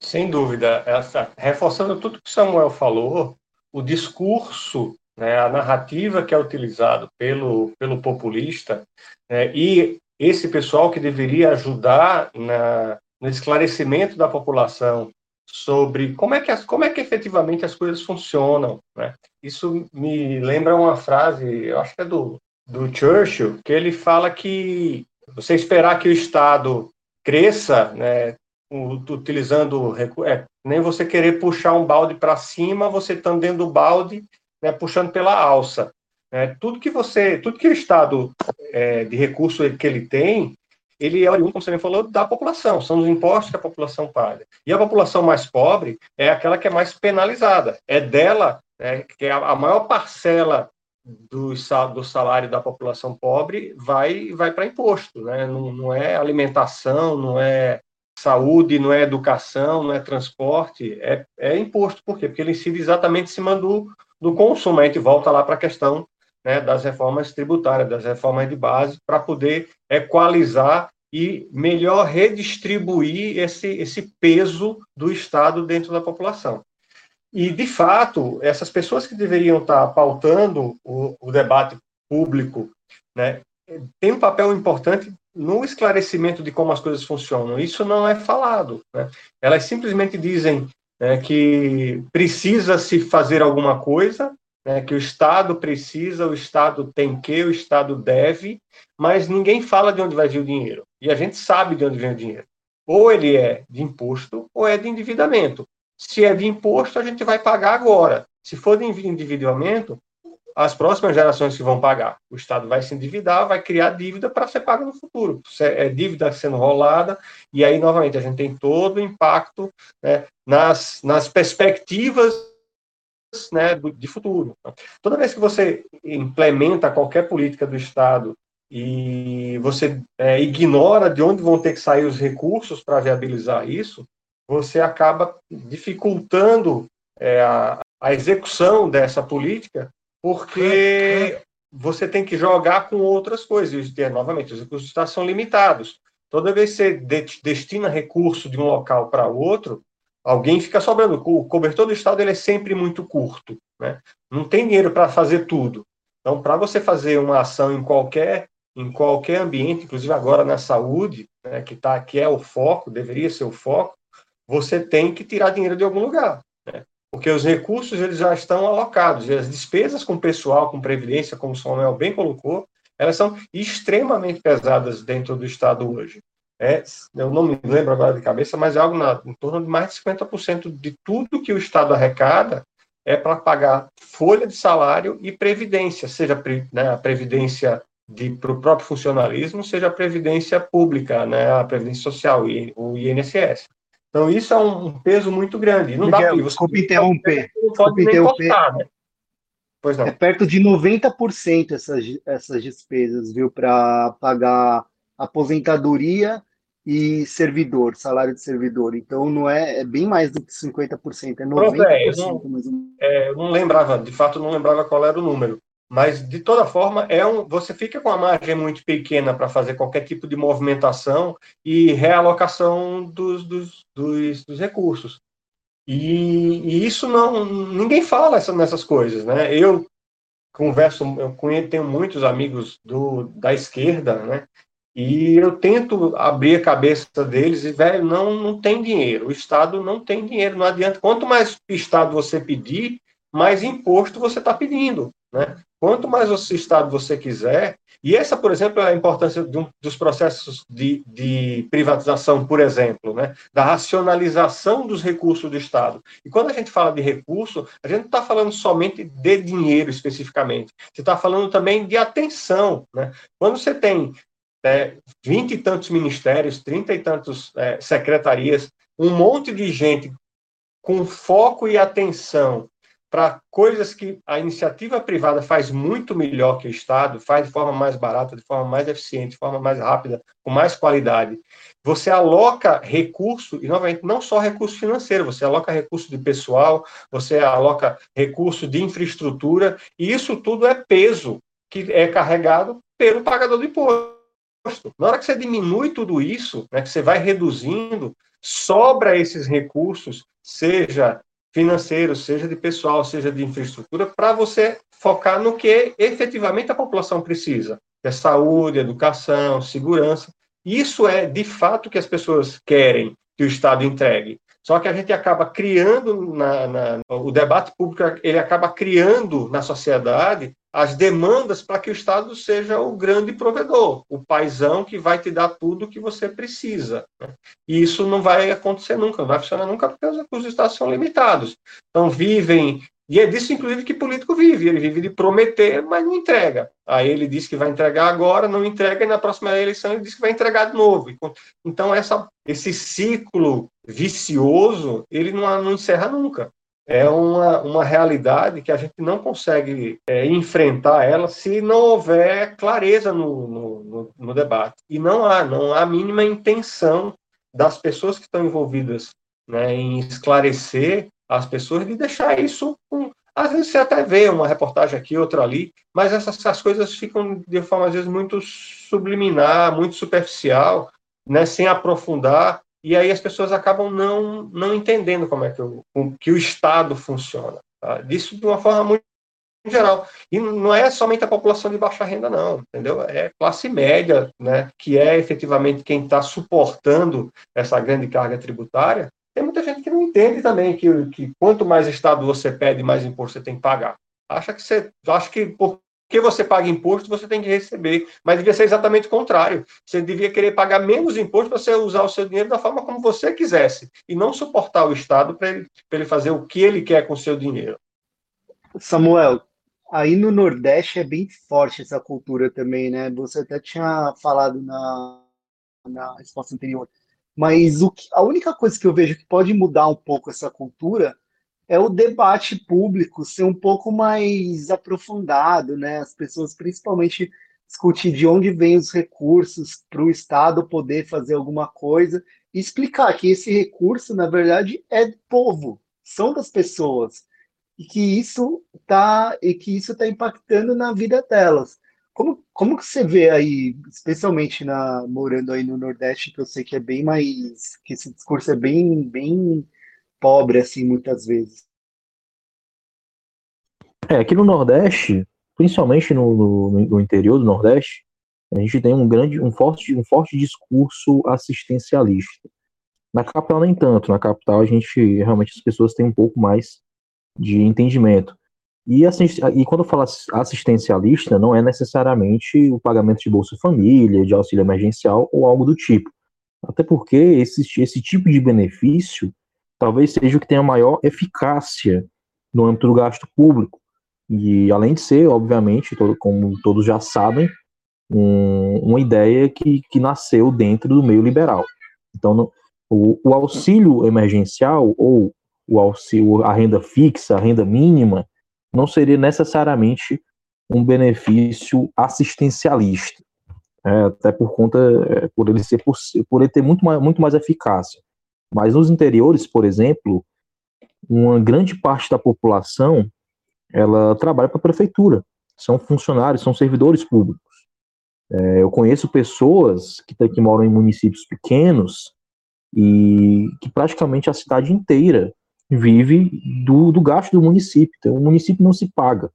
Sem dúvida, essa, reforçando tudo que Samuel falou, o discurso, né, a narrativa que é utilizado pelo, pelo populista né, e esse pessoal que deveria ajudar na, no esclarecimento da população sobre como é que, as, como é que efetivamente as coisas funcionam. Né? Isso me lembra uma frase, eu acho que é do, do Churchill, que ele fala que você esperar que o Estado cresça, né, utilizando é, nem você querer puxar um balde para cima, você estando dentro do balde, né, puxando pela alça. Né? Tudo que você, tudo que o Estado é, de recurso que ele tem, ele é oriundo, como você falou, da população, são os impostos que a população paga. E a população mais pobre é aquela que é mais penalizada, é dela né, que é a maior parcela do, do salário da população pobre vai, vai para imposto, né? não, não é alimentação, não é saúde, não é educação, não é transporte, é, é imposto. Por quê? Porque ele incide exatamente em cima do, do consumo. A gente volta lá para a questão né, das reformas tributárias, das reformas de base, para poder equalizar e melhor redistribuir esse, esse peso do Estado dentro da população. E, de fato, essas pessoas que deveriam estar pautando o, o debate público né, têm um papel importante no esclarecimento de como as coisas funcionam. Isso não é falado. Né? Elas simplesmente dizem né, que precisa se fazer alguma coisa, né, que o Estado precisa, o Estado tem que, o Estado deve, mas ninguém fala de onde vai vir o dinheiro. E a gente sabe de onde vem o dinheiro. Ou ele é de imposto, ou é de endividamento. Se é de imposto, a gente vai pagar agora. Se for de endividamento, as próximas gerações que vão pagar. O Estado vai se endividar, vai criar dívida para ser paga no futuro. É dívida sendo rolada, e aí, novamente, a gente tem todo o impacto né, nas, nas perspectivas né, de futuro. Toda vez que você implementa qualquer política do Estado e você é, ignora de onde vão ter que sair os recursos para viabilizar isso, você acaba dificultando é, a, a execução dessa política, porque você tem que jogar com outras coisas. E, novamente, os recursos são limitados. Toda vez que você destina recurso de um local para outro, alguém fica sobrando. O cobertor do Estado ele é sempre muito curto. Né? Não tem dinheiro para fazer tudo. Então, para você fazer uma ação em qualquer em qualquer ambiente, inclusive agora na saúde, né, que tá que é o foco, deveria ser o foco, você tem que tirar dinheiro de algum lugar? Porque os recursos eles já estão alocados, e as despesas com pessoal, com previdência, como o Samuel bem colocou, elas são extremamente pesadas dentro do Estado hoje. É, eu não me lembro agora de cabeça, mas é algo na, em torno de mais de 50% de tudo que o Estado arrecada é para pagar folha de salário e previdência, seja né, a previdência para o próprio funcionalismo, seja a previdência pública, né, a previdência social, o INSS. Então, isso é um peso muito grande. Não Miguel, dá para Desculpa interromper. Não pode interromper. Cortar, né? Pois não. É perto de 90% essas, essas despesas, viu, para pagar aposentadoria e servidor, salário de servidor. Então não é, é bem mais do que 50%, é 90% Pronto, é, eu não, é, eu não lembrava, de fato não lembrava qual era o número. Mas de toda forma, é um, você fica com uma margem muito pequena para fazer qualquer tipo de movimentação e realocação dos, dos, dos, dos recursos. E, e, isso não ninguém fala essa, nessas coisas, né? Eu converso, eu conheço, tenho muitos amigos do, da esquerda, né? E eu tento abrir a cabeça deles e, velho, não, não tem dinheiro. O Estado não tem dinheiro, não adianta. Quanto mais Estado você pedir, mais imposto você está pedindo. Né? Quanto mais Estado você quiser, e essa, por exemplo, é a importância dos processos de, de, privatização, por exemplo, né? da racionalização dos recursos do Estado. E quando a gente fala de recurso, a gente não está falando somente de dinheiro especificamente, você está falando também de atenção. Né? Quando você tem é, vinte e tantos ministérios, trinta e tantos é, secretarias, um monte de gente com foco e atenção para coisas que a iniciativa privada faz muito melhor que o Estado, faz de forma mais barata, de forma mais eficiente, de forma mais rápida, com mais qualidade. Você aloca recurso, e novamente, não só recurso financeiro, você aloca recurso de pessoal, você aloca recurso de infraestrutura, e isso tudo é peso que é carregado pelo pagador do imposto imposto. Na hora que você diminui tudo isso, né, que você vai reduzindo, sobra esses recursos, seja financeiros, seja de pessoal, seja de infraestrutura, para você focar no que efetivamente a população precisa, que é saúde, educação, segurança. Isso é, de fato, que as pessoas querem que o Estado entregue. Só que a gente acaba criando, na, na, o debate público, ele acaba criando na sociedade as demandas para que o Estado seja o grande provedor, o paizão que vai te dar tudo o que você precisa. Né? E isso não vai acontecer nunca, não vai funcionar nunca porque os recursos do Estado são limitados. Então, vivem. E é disso, inclusive, que político vive. Ele vive de prometer, mas não entrega. Aí ele diz que vai entregar agora, não entrega, e na próxima eleição ele diz que vai entregar de novo. Então, essa, esse ciclo vicioso, ele não, não encerra nunca é uma, uma realidade que a gente não consegue é, enfrentar ela se não houver clareza no, no, no, debate. E não há, não há a mínima intenção das pessoas que estão envolvidas né, em esclarecer as pessoas de deixar isso. Com, às vezes você até vê uma reportagem aqui, outra ali, mas essas, essas coisas ficam de forma, às vezes, muito subliminar, muito superficial, né, sem aprofundar e aí as pessoas acabam não, não entendendo como é que o, que o Estado funciona. Tá? Disso de uma forma muito geral. E não é somente a população de baixa renda, não, entendeu? É classe média, né, que é efetivamente quem está suportando essa grande carga tributária. Tem muita gente que não entende também que, que quanto mais Estado você pede, mais imposto você tem que pagar. Acha que você, acha que porque você paga imposto, você tem que receber. Mas devia ser exatamente o contrário. Você devia querer pagar menos imposto para você usar o seu dinheiro da forma como você quisesse. E não suportar o Estado para ele, ele fazer o que ele quer com o seu dinheiro. Samuel, aí no Nordeste é bem forte essa cultura também, né? Você até tinha falado na, na resposta anterior. Mas o que, a única coisa que eu vejo que pode mudar um pouco essa cultura é o debate público ser um pouco mais aprofundado, né? As pessoas principalmente discutir de onde vêm os recursos para o Estado poder fazer alguma coisa e explicar que esse recurso, na verdade, é do povo, são das pessoas e que isso está e que isso está impactando na vida delas. Como, como que você vê aí, especialmente na morando aí no Nordeste, que eu sei que é bem mais que esse discurso é bem bem pobre, assim, muitas vezes. É, aqui no Nordeste, principalmente no, no, no, interior do Nordeste, a gente tem um grande, um forte, um forte discurso assistencialista. Na capital nem tanto, na capital a gente realmente as pessoas têm um pouco mais de entendimento. E, e quando eu falo assistencialista, não é necessariamente o pagamento de Bolsa Família, de auxílio emergencial ou algo do tipo. Até porque esse, esse tipo de benefício talvez seja o que tenha maior eficácia no âmbito do gasto público. E além de ser, obviamente, todo, como todos já sabem, um, uma ideia que, que nasceu dentro do meio liberal. Então, no, o, o, auxílio emergencial ou o auxílio, a renda fixa, a renda mínima, não seria necessariamente um benefício assistencialista, é, até por conta, é, por ele ser por, por ele ter muito mais, muito mais eficácia. Mas nos interiores, por exemplo, uma grande parte da população ela trabalha para a prefeitura, são funcionários, são servidores públicos. É, eu conheço pessoas que, que moram em municípios pequenos e que praticamente a cidade inteira vive do, do gasto do município. Então, o município não se paga.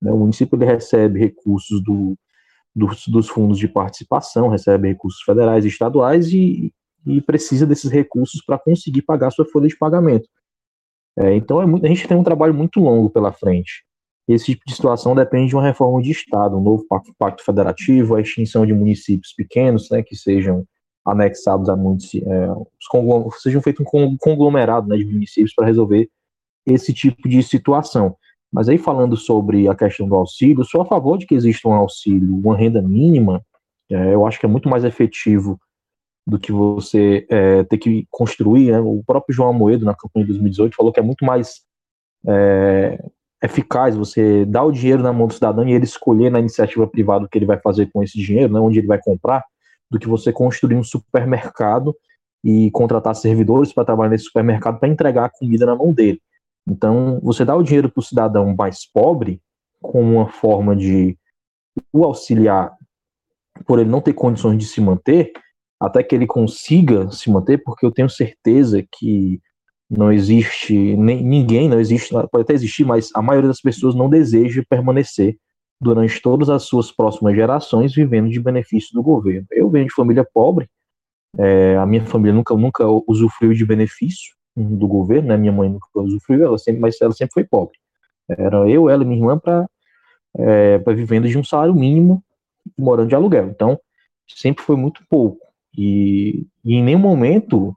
Né? O município ele recebe recursos do, dos, dos fundos de participação, recebe recursos federais e estaduais e, e precisa desses recursos para conseguir pagar sua folha de pagamento. É, então é muito, a gente tem um trabalho muito longo pela frente. Esse tipo de situação depende de uma reforma de Estado, um novo pacto, pacto federativo, a extinção de municípios pequenos, né, que sejam anexados a municípios, é, sejam feitos um conglomerado né, de municípios para resolver esse tipo de situação. Mas aí falando sobre a questão do auxílio, sou a favor de que exista um auxílio, uma renda mínima, é, eu acho que é muito mais efetivo do que você é, ter que construir. Né? O próprio João Amoedo, na campanha de 2018, falou que é muito mais é, eficaz você dar o dinheiro na mão do cidadão e ele escolher na iniciativa privada o que ele vai fazer com esse dinheiro, né, onde ele vai comprar, do que você construir um supermercado e contratar servidores para trabalhar nesse supermercado para entregar a comida na mão dele. Então, você dá o dinheiro para o cidadão mais pobre como uma forma de o auxiliar por ele não ter condições de se manter, até que ele consiga se manter, porque eu tenho certeza que não existe nem, ninguém, não existe, pode até existir, mas a maioria das pessoas não deseja permanecer durante todas as suas próximas gerações vivendo de benefício do governo. Eu venho de família pobre, é, a minha família nunca, nunca usufruiu de benefício do governo, né? minha mãe nunca usufruiu, ela sempre, mas ela sempre foi pobre. Era eu, ela e minha irmã para é, vivendo de um salário mínimo, morando de aluguel. Então, sempre foi muito pouco. E, e em nenhum momento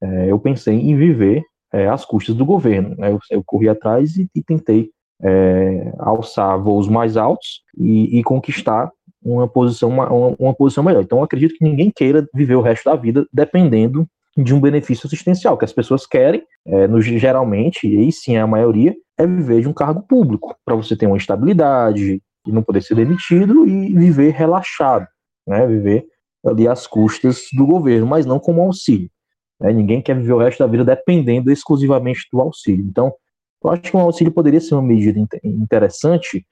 é, eu pensei em viver é, às custas do governo. Né? Eu, eu, corri atrás e, e tentei é, alçar voos mais altos e, e conquistar uma posição, uma, uma, posição melhor. Então, acredito que ninguém queira viver o resto da vida dependendo de um benefício assistencial. que as pessoas querem, é, no, geralmente, e sim é a maioria, é viver de um cargo público, para você ter uma estabilidade, e não poder ser demitido e viver relaxado, né? viver ali às custas do governo, mas não como auxílio. Né? Ninguém quer viver o resto da vida dependendo exclusivamente do auxílio. Então, eu acho que um auxílio poderia ser uma medida interessante,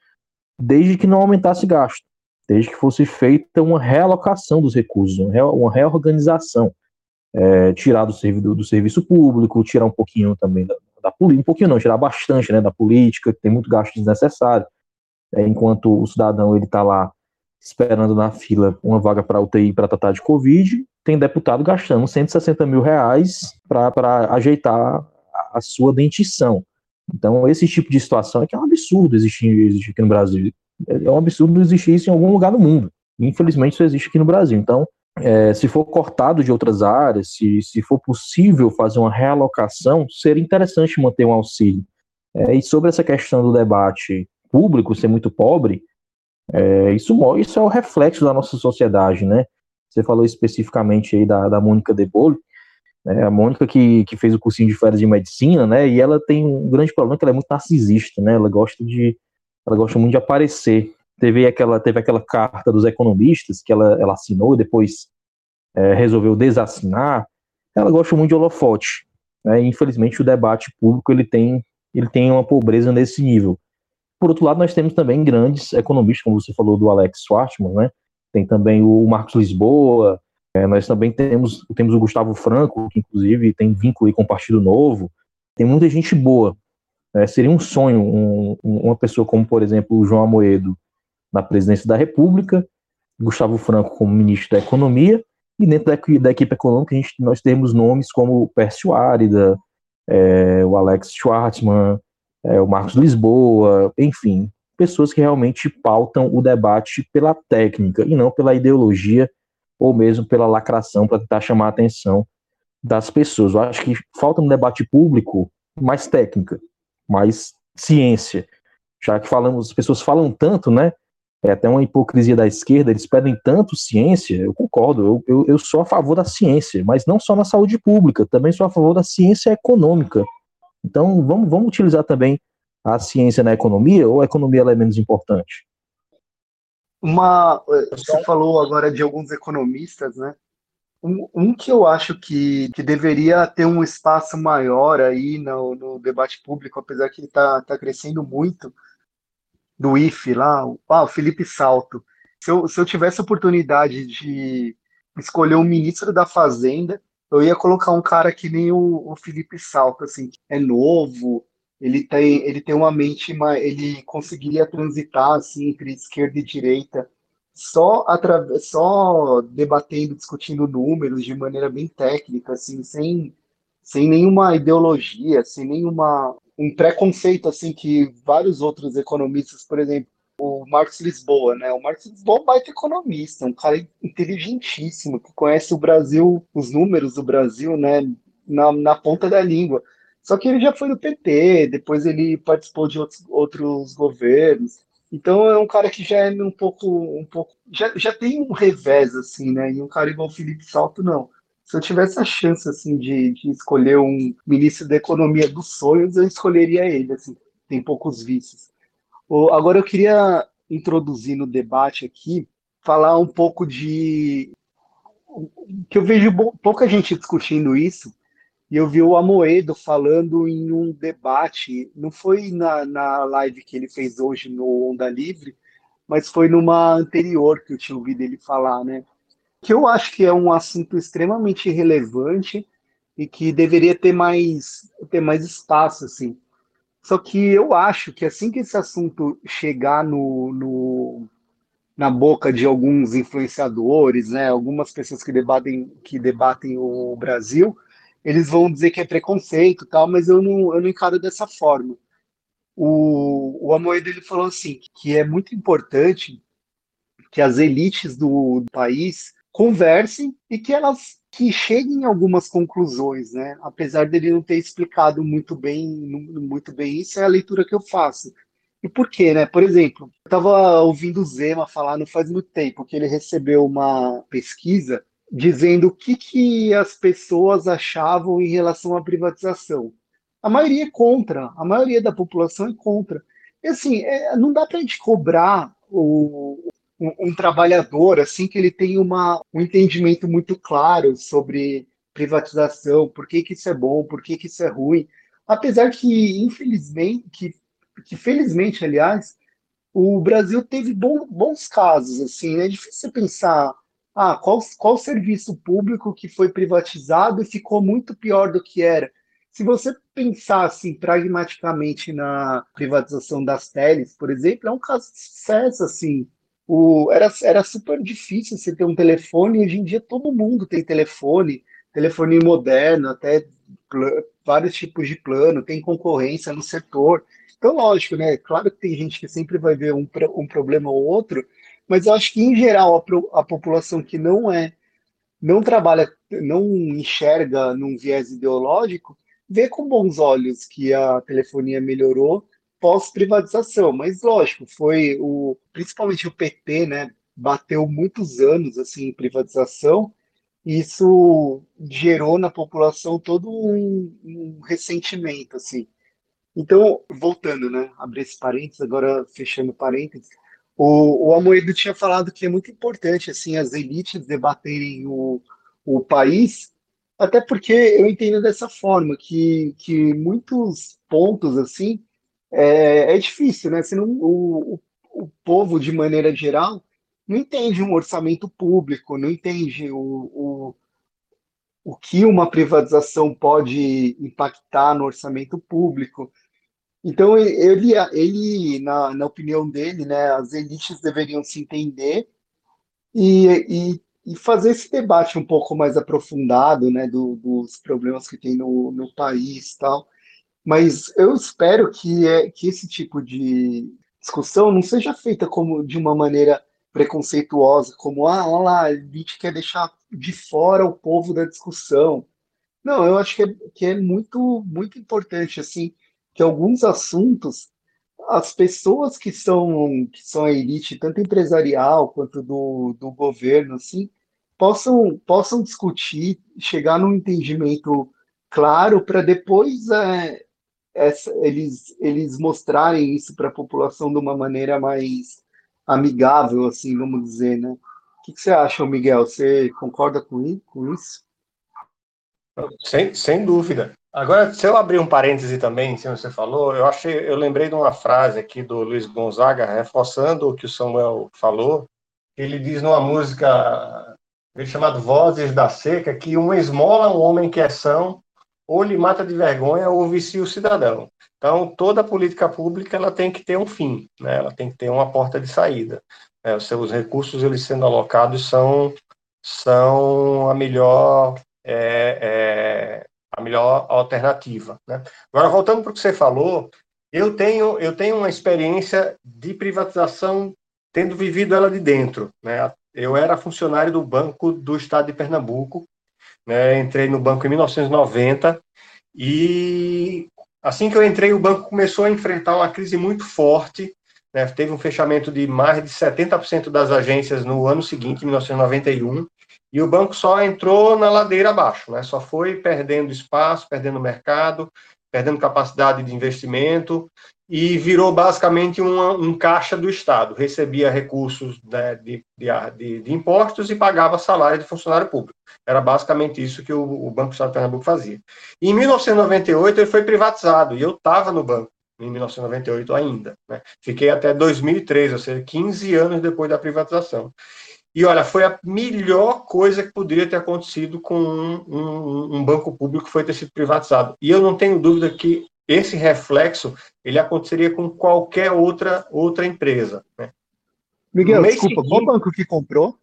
desde que não aumentasse gasto, desde que fosse feita uma realocação dos recursos, uma reorganização, é, tirar do, servidor, do serviço público, tirar um pouquinho também da, da política, um pouquinho não, tirar bastante né, da política, que tem muito gasto desnecessário, é, enquanto o cidadão ele está lá esperando na fila uma vaga para UTI para tratar de Covid, tem deputado gastando 160 mil reais para ajeitar a sua dentição. Então, esse tipo de situação é que é um absurdo existir, existir aqui no Brasil. É um absurdo existir isso em algum lugar do mundo. Infelizmente, isso existe aqui no Brasil. Então, é, se for cortado de outras áreas, se, se for possível fazer uma realocação, seria interessante manter um auxílio. É, e sobre essa questão do debate público ser muito pobre, é, isso, isso é o reflexo da nossa sociedade, né? Você falou especificamente aí da, da Mônica De Bolle, né? a Mônica que, que fez o cursinho de férias de medicina, né? E ela tem um grande problema que ela é muito narcisista, né? Ela gosta de, ela gosta muito de aparecer. Teve aquela, teve aquela carta dos economistas que ela, ela assinou e depois é, resolveu desassinar. Ela gosta muito de holofote. Né? Infelizmente o debate público ele tem, ele tem uma pobreza nesse nível. Por outro lado, nós temos também grandes economistas, como você falou do Alex Schwartzman, né? Tem também o Marcos Lisboa, é, nós também temos, temos o Gustavo Franco, que inclusive tem vínculo com o Partido Novo. Tem muita gente boa. É, seria um sonho um, uma pessoa como, por exemplo, o João Amoedo na presidência da República, Gustavo Franco como ministro da Economia, e dentro da, da equipe econômica a gente, nós temos nomes como o Pércio Árida, é, o Alex Schwartzman, é, o Marcos Lisboa, enfim, pessoas que realmente pautam o debate pela técnica e não pela ideologia ou mesmo pela lacração para tentar chamar a atenção das pessoas. Eu acho que falta no debate público mais técnica, mais ciência. Já que falamos, as pessoas falam tanto, né? É até uma hipocrisia da esquerda, eles pedem tanto ciência, eu concordo, eu, eu, eu sou a favor da ciência, mas não só na saúde pública, também sou a favor da ciência econômica. Então, vamos, vamos utilizar também a ciência na economia ou a economia é menos importante? Uma, você falou agora de alguns economistas, né? Um, um, que eu acho que, que deveria ter um espaço maior aí no, no debate público, apesar que ele está tá crescendo muito, do IFE lá, o, ah, o Felipe Salto. Se eu, se eu tivesse a oportunidade de escolher um ministro da Fazenda, eu ia colocar um cara que nem o, o Felipe Salto, assim, que é novo, ele tem, ele tem uma mente, ele conseguiria transitar assim entre esquerda e direita só através, só debatendo, discutindo números de maneira bem técnica, assim, sem, sem nenhuma ideologia, sem nenhuma um preconceito assim que vários outros economistas, por exemplo, o Marcos Lisboa, né? O Marcos Lisboa é um baita economista, um cara inteligentíssimo, que conhece o Brasil, os números do Brasil, né? Na, na ponta da língua. Só que ele já foi do PT, depois ele participou de outros, outros governos. Então é um cara que já é um pouco, um pouco, já, já tem um revés assim, né? E um cara igual o Felipe Salto não. Se eu tivesse a chance assim de, de escolher um ministro da economia dos sonhos, eu escolheria ele. Assim, tem poucos vícios. Agora eu queria introduzir no debate aqui, falar um pouco de que eu vejo pouca gente discutindo isso, e eu vi o Amoedo falando em um debate, não foi na, na live que ele fez hoje no Onda Livre, mas foi numa anterior que eu tinha ouvido ele falar, né? Que eu acho que é um assunto extremamente relevante e que deveria ter mais, ter mais espaço, assim. Só que eu acho que assim que esse assunto chegar no, no na boca de alguns influenciadores, né, algumas pessoas que debatem, que debatem o Brasil, eles vão dizer que é preconceito tal, mas eu não, eu não encaro dessa forma. O, o Amoedo ele falou assim que é muito importante que as elites do, do país conversem e que elas que cheguem a algumas conclusões, né? Apesar dele não ter explicado muito bem, muito bem isso, é a leitura que eu faço. E por quê, né? Por exemplo, eu estava ouvindo o Zema falar não faz muito tempo que ele recebeu uma pesquisa dizendo o que, que as pessoas achavam em relação à privatização. A maioria é contra, a maioria da população é contra. E assim, é, não dá para a gente cobrar o, um, um, trabalhador assim que ele tem uma, um entendimento muito claro sobre privatização, por que, que isso é bom, por que, que isso é ruim. Apesar que, infelizmente, que, que felizmente, aliás, o Brasil teve bom, bons casos. Assim, é difícil pensar ah, qual, qual serviço público que foi privatizado e ficou muito pior do que era? Se você pensar assim, pragmaticamente na privatização das teles, por exemplo, é um caso de sucesso. Assim. O, era, era super difícil você ter um telefone, hoje em dia todo mundo tem telefone, telefone moderno, até vários tipos de plano, tem concorrência no setor. Então, lógico, né? Claro que tem gente que sempre vai ver um, um problema ou outro, mas eu acho que, em geral, a, a população que não é, não trabalha, não enxerga num viés ideológico, vê com bons olhos que a telefonia melhorou pós-privatização. Mas, lógico, foi o, principalmente o PT, né? Bateu muitos anos assim em privatização, isso gerou na população todo um, um ressentimento, assim. Então, voltando, né? Abrir esse parênteses, agora fechando parênteses, o, o Amoedo tinha falado que é muito importante, assim, as elites debaterem o, o país, até porque eu entendo dessa forma, que, que muitos pontos, assim, é, é difícil, né? Senão o, o, o povo, de maneira geral, não entende um orçamento público, não entende o, o, o que uma privatização pode impactar no orçamento público. Então, ele, ele na, na opinião dele, né, as elites deveriam se entender e, e, e fazer esse debate um pouco mais aprofundado né, do, dos problemas que tem no, no país tal. Mas eu espero que, é, que esse tipo de discussão não seja feita como de uma maneira preconceituosa, como, ah, olha lá, a gente quer deixar de fora o povo da discussão. Não, eu acho que é, que é muito, muito importante, assim, que alguns assuntos, as pessoas que são, que são a elite, tanto empresarial quanto do, do governo, assim, possam, possam discutir, chegar num entendimento claro para depois é, essa, eles, eles mostrarem isso para a população de uma maneira mais amigável, assim, vamos dizer, né? O que, que você acha, Miguel? Você concorda com, com isso? Sem, sem dúvida. Agora, se eu abrir um parêntese também, se você falou, eu achei, eu lembrei de uma frase aqui do Luiz Gonzaga, reforçando o que o Samuel falou. Ele diz numa música chamada Vozes da Seca que uma esmola um homem que é são, ou lhe mata de vergonha, ou vicia o cidadão. Então, toda política pública ela tem que ter um fim, né? ela tem que ter uma porta de saída. É, os seus recursos eles sendo alocados são, são a melhor é, é, melhor alternativa. Né? Agora, voltando para o que você falou, eu tenho, eu tenho uma experiência de privatização tendo vivido ela de dentro. Né? Eu era funcionário do Banco do Estado de Pernambuco, né? entrei no banco em 1990 e assim que eu entrei, o banco começou a enfrentar uma crise muito forte. Né? Teve um fechamento de mais de 70% das agências no ano seguinte, 1991, e o banco só entrou na ladeira abaixo, né? Só foi perdendo espaço, perdendo mercado, perdendo capacidade de investimento e virou basicamente um caixa do Estado. Recebia recursos né, de, de, de, impostos e pagava salário de funcionário público. Era basicamente isso que o, o Banco do Estado de Pernambuco fazia. Em 1998 ele foi privatizado e eu estava no banco em 1998 ainda. Né? Fiquei até 2003, ou seja, 15 anos depois da privatização. E olha, foi a melhor coisa que poderia ter acontecido com um, um, um, banco público que foi ter sido privatizado. E eu não tenho dúvida que esse reflexo ele aconteceria com qualquer outra outra empresa. Né? Miguel, desculpa, seguinte, qual banco que comprou?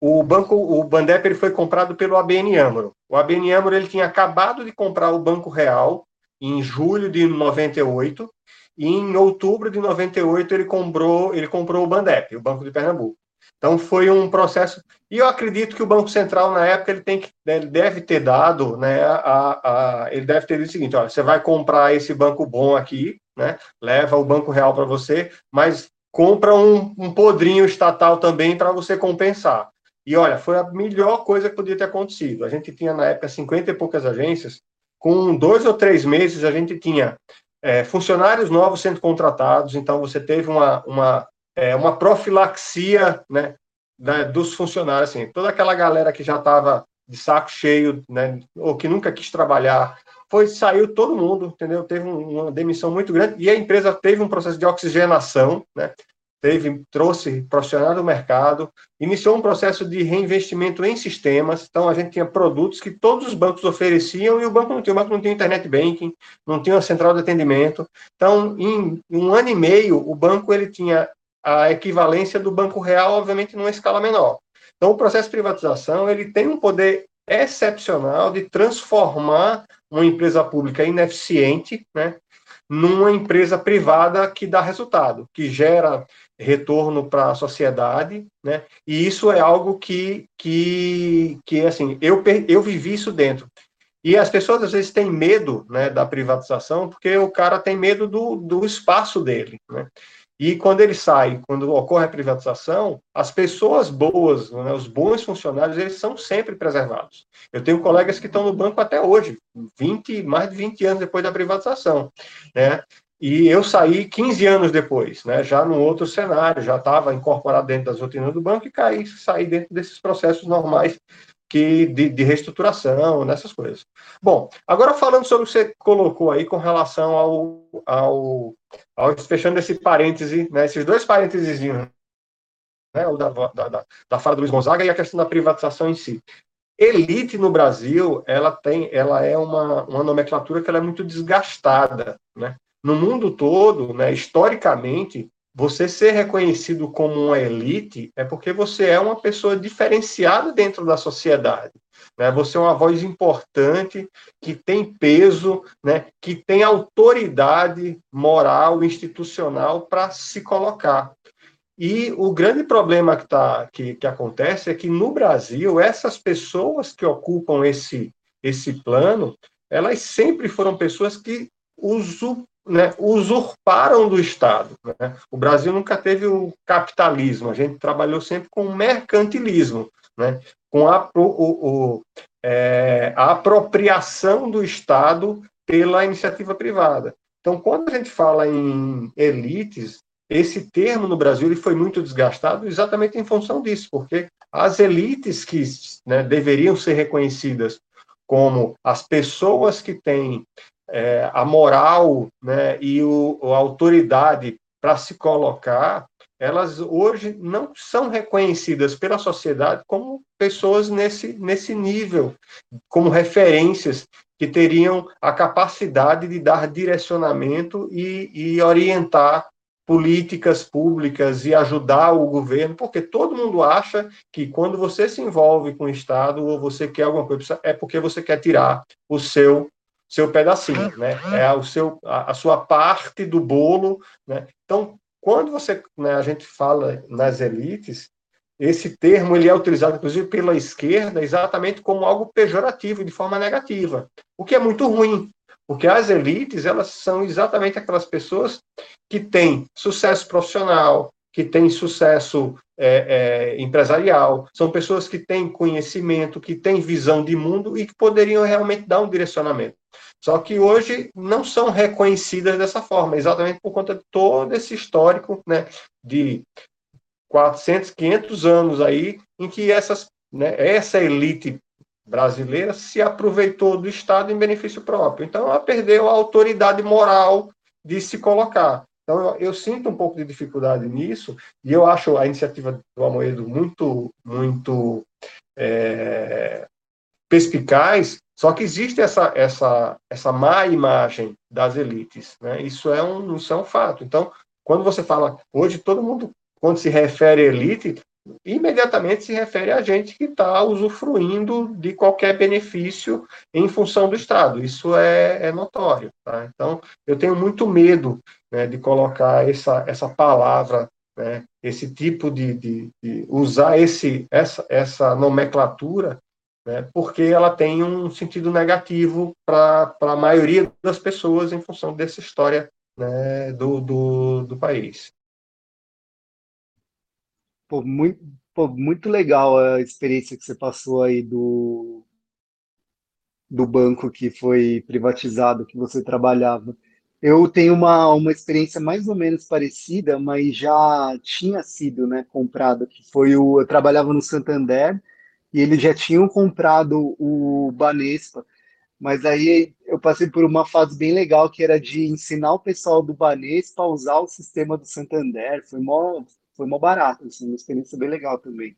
O banco, o Bandep ele foi comprado pelo ABN Amro. O ABN Amro ele tinha acabado de comprar o Banco Real em julho de 98 e em outubro de 98 ele comprou ele comprou o Bandep, o Banco de Pernambuco. Então foi um processo e eu acredito que o Banco Central na época ele tem que ele deve ter dado, né, a, a, ele deve ter dito o seguinte, olha, você vai comprar esse banco bom aqui, né, leva o Banco Real para você, mas compra um, um podrinho estatal também para você compensar. E olha, foi a melhor coisa que podia ter acontecido. A gente tinha na época 50 e poucas agências, com dois ou três meses a gente tinha é, funcionários novos sendo contratados, então você teve uma, uma é, uma profilaxia né, né, dos funcionários, assim, toda aquela galera que já estava de saco cheio, né, ou que nunca quis trabalhar, foi saiu todo mundo, entendeu? Teve uma demissão muito grande e a empresa teve um processo de oxigenação, né? Teve, trouxe profissionais do mercado, iniciou um processo de reinvestimento em sistemas. Então, a gente tinha produtos que todos os bancos ofereciam e o banco não tinha. O banco não tinha internet banking, não tinha uma central de atendimento. Então, em um ano e meio, o banco ele tinha a equivalência do Banco Real, obviamente, numa escala menor. Então, o processo de privatização ele tem um poder excepcional de transformar uma empresa pública ineficiente, né, numa empresa privada que dá resultado, que gera retorno para a sociedade, né? E isso é algo que, que, que assim, eu, eu vivi isso dentro. E as pessoas às vezes têm medo né, da privatização, porque o cara tem medo do, do espaço dele. Né? E quando ele sai, quando ocorre a privatização, as pessoas boas, né, os bons funcionários, eles são sempre preservados. Eu tenho colegas que estão no banco até hoje, 20, mais de 20 anos depois da privatização. Né? E eu saí 15 anos depois, né, já num outro cenário, já estava incorporado dentro das rotinas do banco e caí, saí dentro desses processos normais que de, de, reestruturação, nessas coisas. Bom, agora falando sobre o que você colocou aí com relação ao, ao, ao fechando esse parêntese, né, esses dois parênteses, né, o da, da, da, da fala do Luiz Gonzaga e a questão da privatização em si. Elite no Brasil, ela tem, ela é uma, uma nomenclatura que ela é muito desgastada, né? No mundo todo, né, historicamente, você ser reconhecido como uma elite é porque você é uma pessoa diferenciada dentro da sociedade. Né? Você é uma voz importante, que tem peso, né? que tem autoridade moral, institucional para se colocar. E o grande problema que, tá, que, que acontece é que no Brasil, essas pessoas que ocupam esse, esse plano, elas sempre foram pessoas que usurparam né, usurparam do Estado. Né? O Brasil nunca teve o capitalismo, a gente trabalhou sempre com o mercantilismo, né? com a, o, o, é, a apropriação do Estado pela iniciativa privada. Então, quando a gente fala em elites, esse termo no Brasil ele foi muito desgastado exatamente em função disso, porque as elites que né, deveriam ser reconhecidas como as pessoas que têm é, a moral né, e o, a autoridade para se colocar, elas hoje não são reconhecidas pela sociedade como pessoas nesse, nesse nível, como referências que teriam a capacidade de dar direcionamento e, e orientar políticas públicas e ajudar o governo, porque todo mundo acha que quando você se envolve com o Estado ou você quer alguma coisa, é porque você quer tirar o seu seu pedacinho, né? É o seu, a, a sua parte do bolo, né? Então, quando você, né, a gente fala nas elites, esse termo ele é utilizado, inclusive, pela esquerda exatamente como algo pejorativo, de forma negativa, o que é muito ruim, porque as elites, elas são exatamente aquelas pessoas que têm sucesso profissional, que têm sucesso é, é, empresarial, são pessoas que têm conhecimento, que têm visão de mundo e que poderiam realmente dar um direcionamento. Só que hoje não são reconhecidas dessa forma, exatamente por conta de todo esse histórico né, de 400, 500 anos aí, em que essas, né, essa elite brasileira se aproveitou do Estado em benefício próprio. Então, ela perdeu a autoridade moral de se colocar. Então, eu, eu, sinto um pouco de dificuldade nisso, e eu acho a iniciativa do Amoedo muito, muito é, perspicaz, só que existe essa, essa, essa má imagem das elites, né? Isso é um, isso é um fato. Então, quando você fala, hoje todo mundo, quando se refere à elite, imediatamente se refere a gente que está usufruindo de qualquer benefício em função do Estado. Isso é, é notório. Tá? Então, eu tenho muito medo né, de colocar essa, essa palavra, né, esse tipo de, de, de usar esse, essa, essa nomenclatura né, porque ela tem um sentido negativo para a maioria das pessoas em função dessa história né, do, do, do, país. Pô, muito, pô, muito legal a experiência que você passou aí do, do banco que foi privatizado, que você trabalhava. Eu tenho uma, uma experiência mais ou menos parecida, mas já tinha sido né, comprado, que foi o. Eu trabalhava no Santander e eles já tinham comprado o Banespa, mas aí eu passei por uma fase bem legal que era de ensinar o pessoal do Banespa a usar o sistema do Santander, foi mó, foi mó barato, assim, uma experiência bem legal também.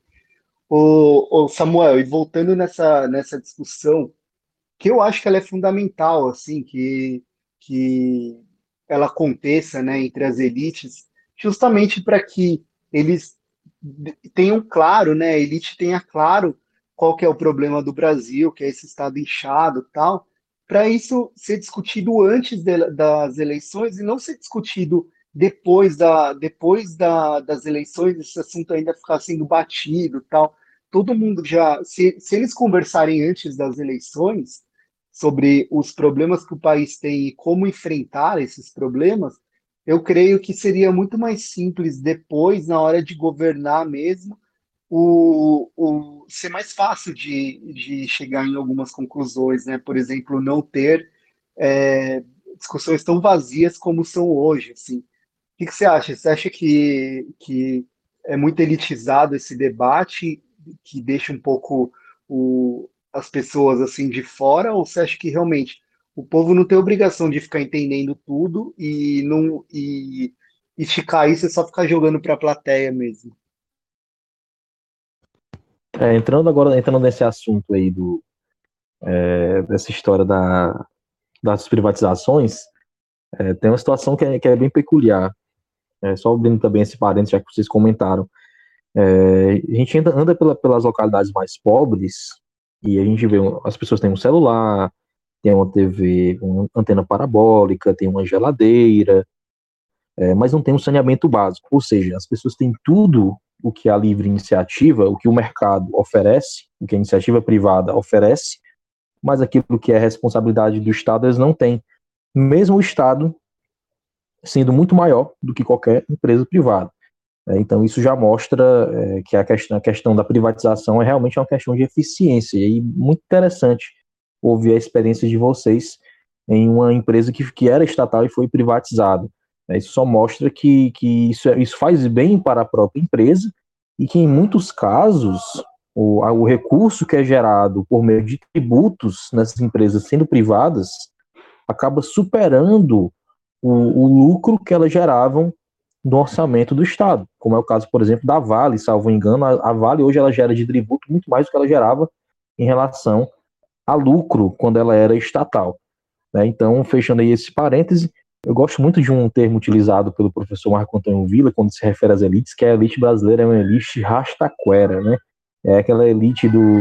O, o Samuel, e voltando nessa, nessa discussão, que eu acho que ela é fundamental, assim, que, que ela aconteça, né, entre as elites, justamente para que eles tenham claro, né, a elite tenha claro qual que é o problema do Brasil, que é esse estado inchado tal, para isso ser discutido antes de, das eleições e não ser discutido depois, da, depois da, das eleições, esse assunto ainda ficar sendo batido tal. Todo mundo já, se, se eles conversarem antes das eleições sobre os problemas que o país tem e como enfrentar esses problemas, eu creio que seria muito mais simples depois, na hora de governar mesmo, o, o ser mais fácil de, de chegar em algumas conclusões, né? Por exemplo, não ter é, discussões tão vazias como são hoje, assim. O que, que você acha? Você acha que, que é muito elitizado esse debate, que deixa um pouco o, as pessoas assim de fora, ou você acha que realmente o povo não tem obrigação de ficar entendendo tudo e não e, e ficar isso é só ficar jogando para a plateia mesmo? É, entrando agora, entrando nesse assunto aí do, é, dessa história da, das privatizações, é, tem uma situação que é, que é bem peculiar. É, só abrindo também esse parênteses, já que vocês comentaram. É, a gente anda, anda pela, pelas localidades mais pobres e a gente vê as pessoas têm um celular, tem uma TV, uma antena parabólica, tem uma geladeira, é, mas não tem um saneamento básico. Ou seja, as pessoas têm tudo o que a livre iniciativa, o que o mercado oferece, o que a iniciativa privada oferece, mas aquilo que é responsabilidade do Estado eles não têm. Mesmo o Estado sendo muito maior do que qualquer empresa privada. É, então, isso já mostra é, que a questão, a questão da privatização é realmente uma questão de eficiência. E muito interessante ouvir a experiência de vocês em uma empresa que, que era estatal e foi privatizada. É, isso só mostra que, que isso, é, isso faz bem para a própria empresa e que, em muitos casos, o, o recurso que é gerado por meio de tributos nessas empresas sendo privadas acaba superando o, o lucro que elas geravam do orçamento do Estado, como é o caso, por exemplo, da Vale, salvo engano, a, a Vale hoje ela gera de tributo muito mais do que ela gerava em relação a lucro quando ela era estatal. Né? Então, fechando aí esse parêntese, eu gosto muito de um termo utilizado pelo professor Marco Antônio Villa quando se refere às elites, que a elite brasileira é uma elite rastaquera, né? É aquela elite do,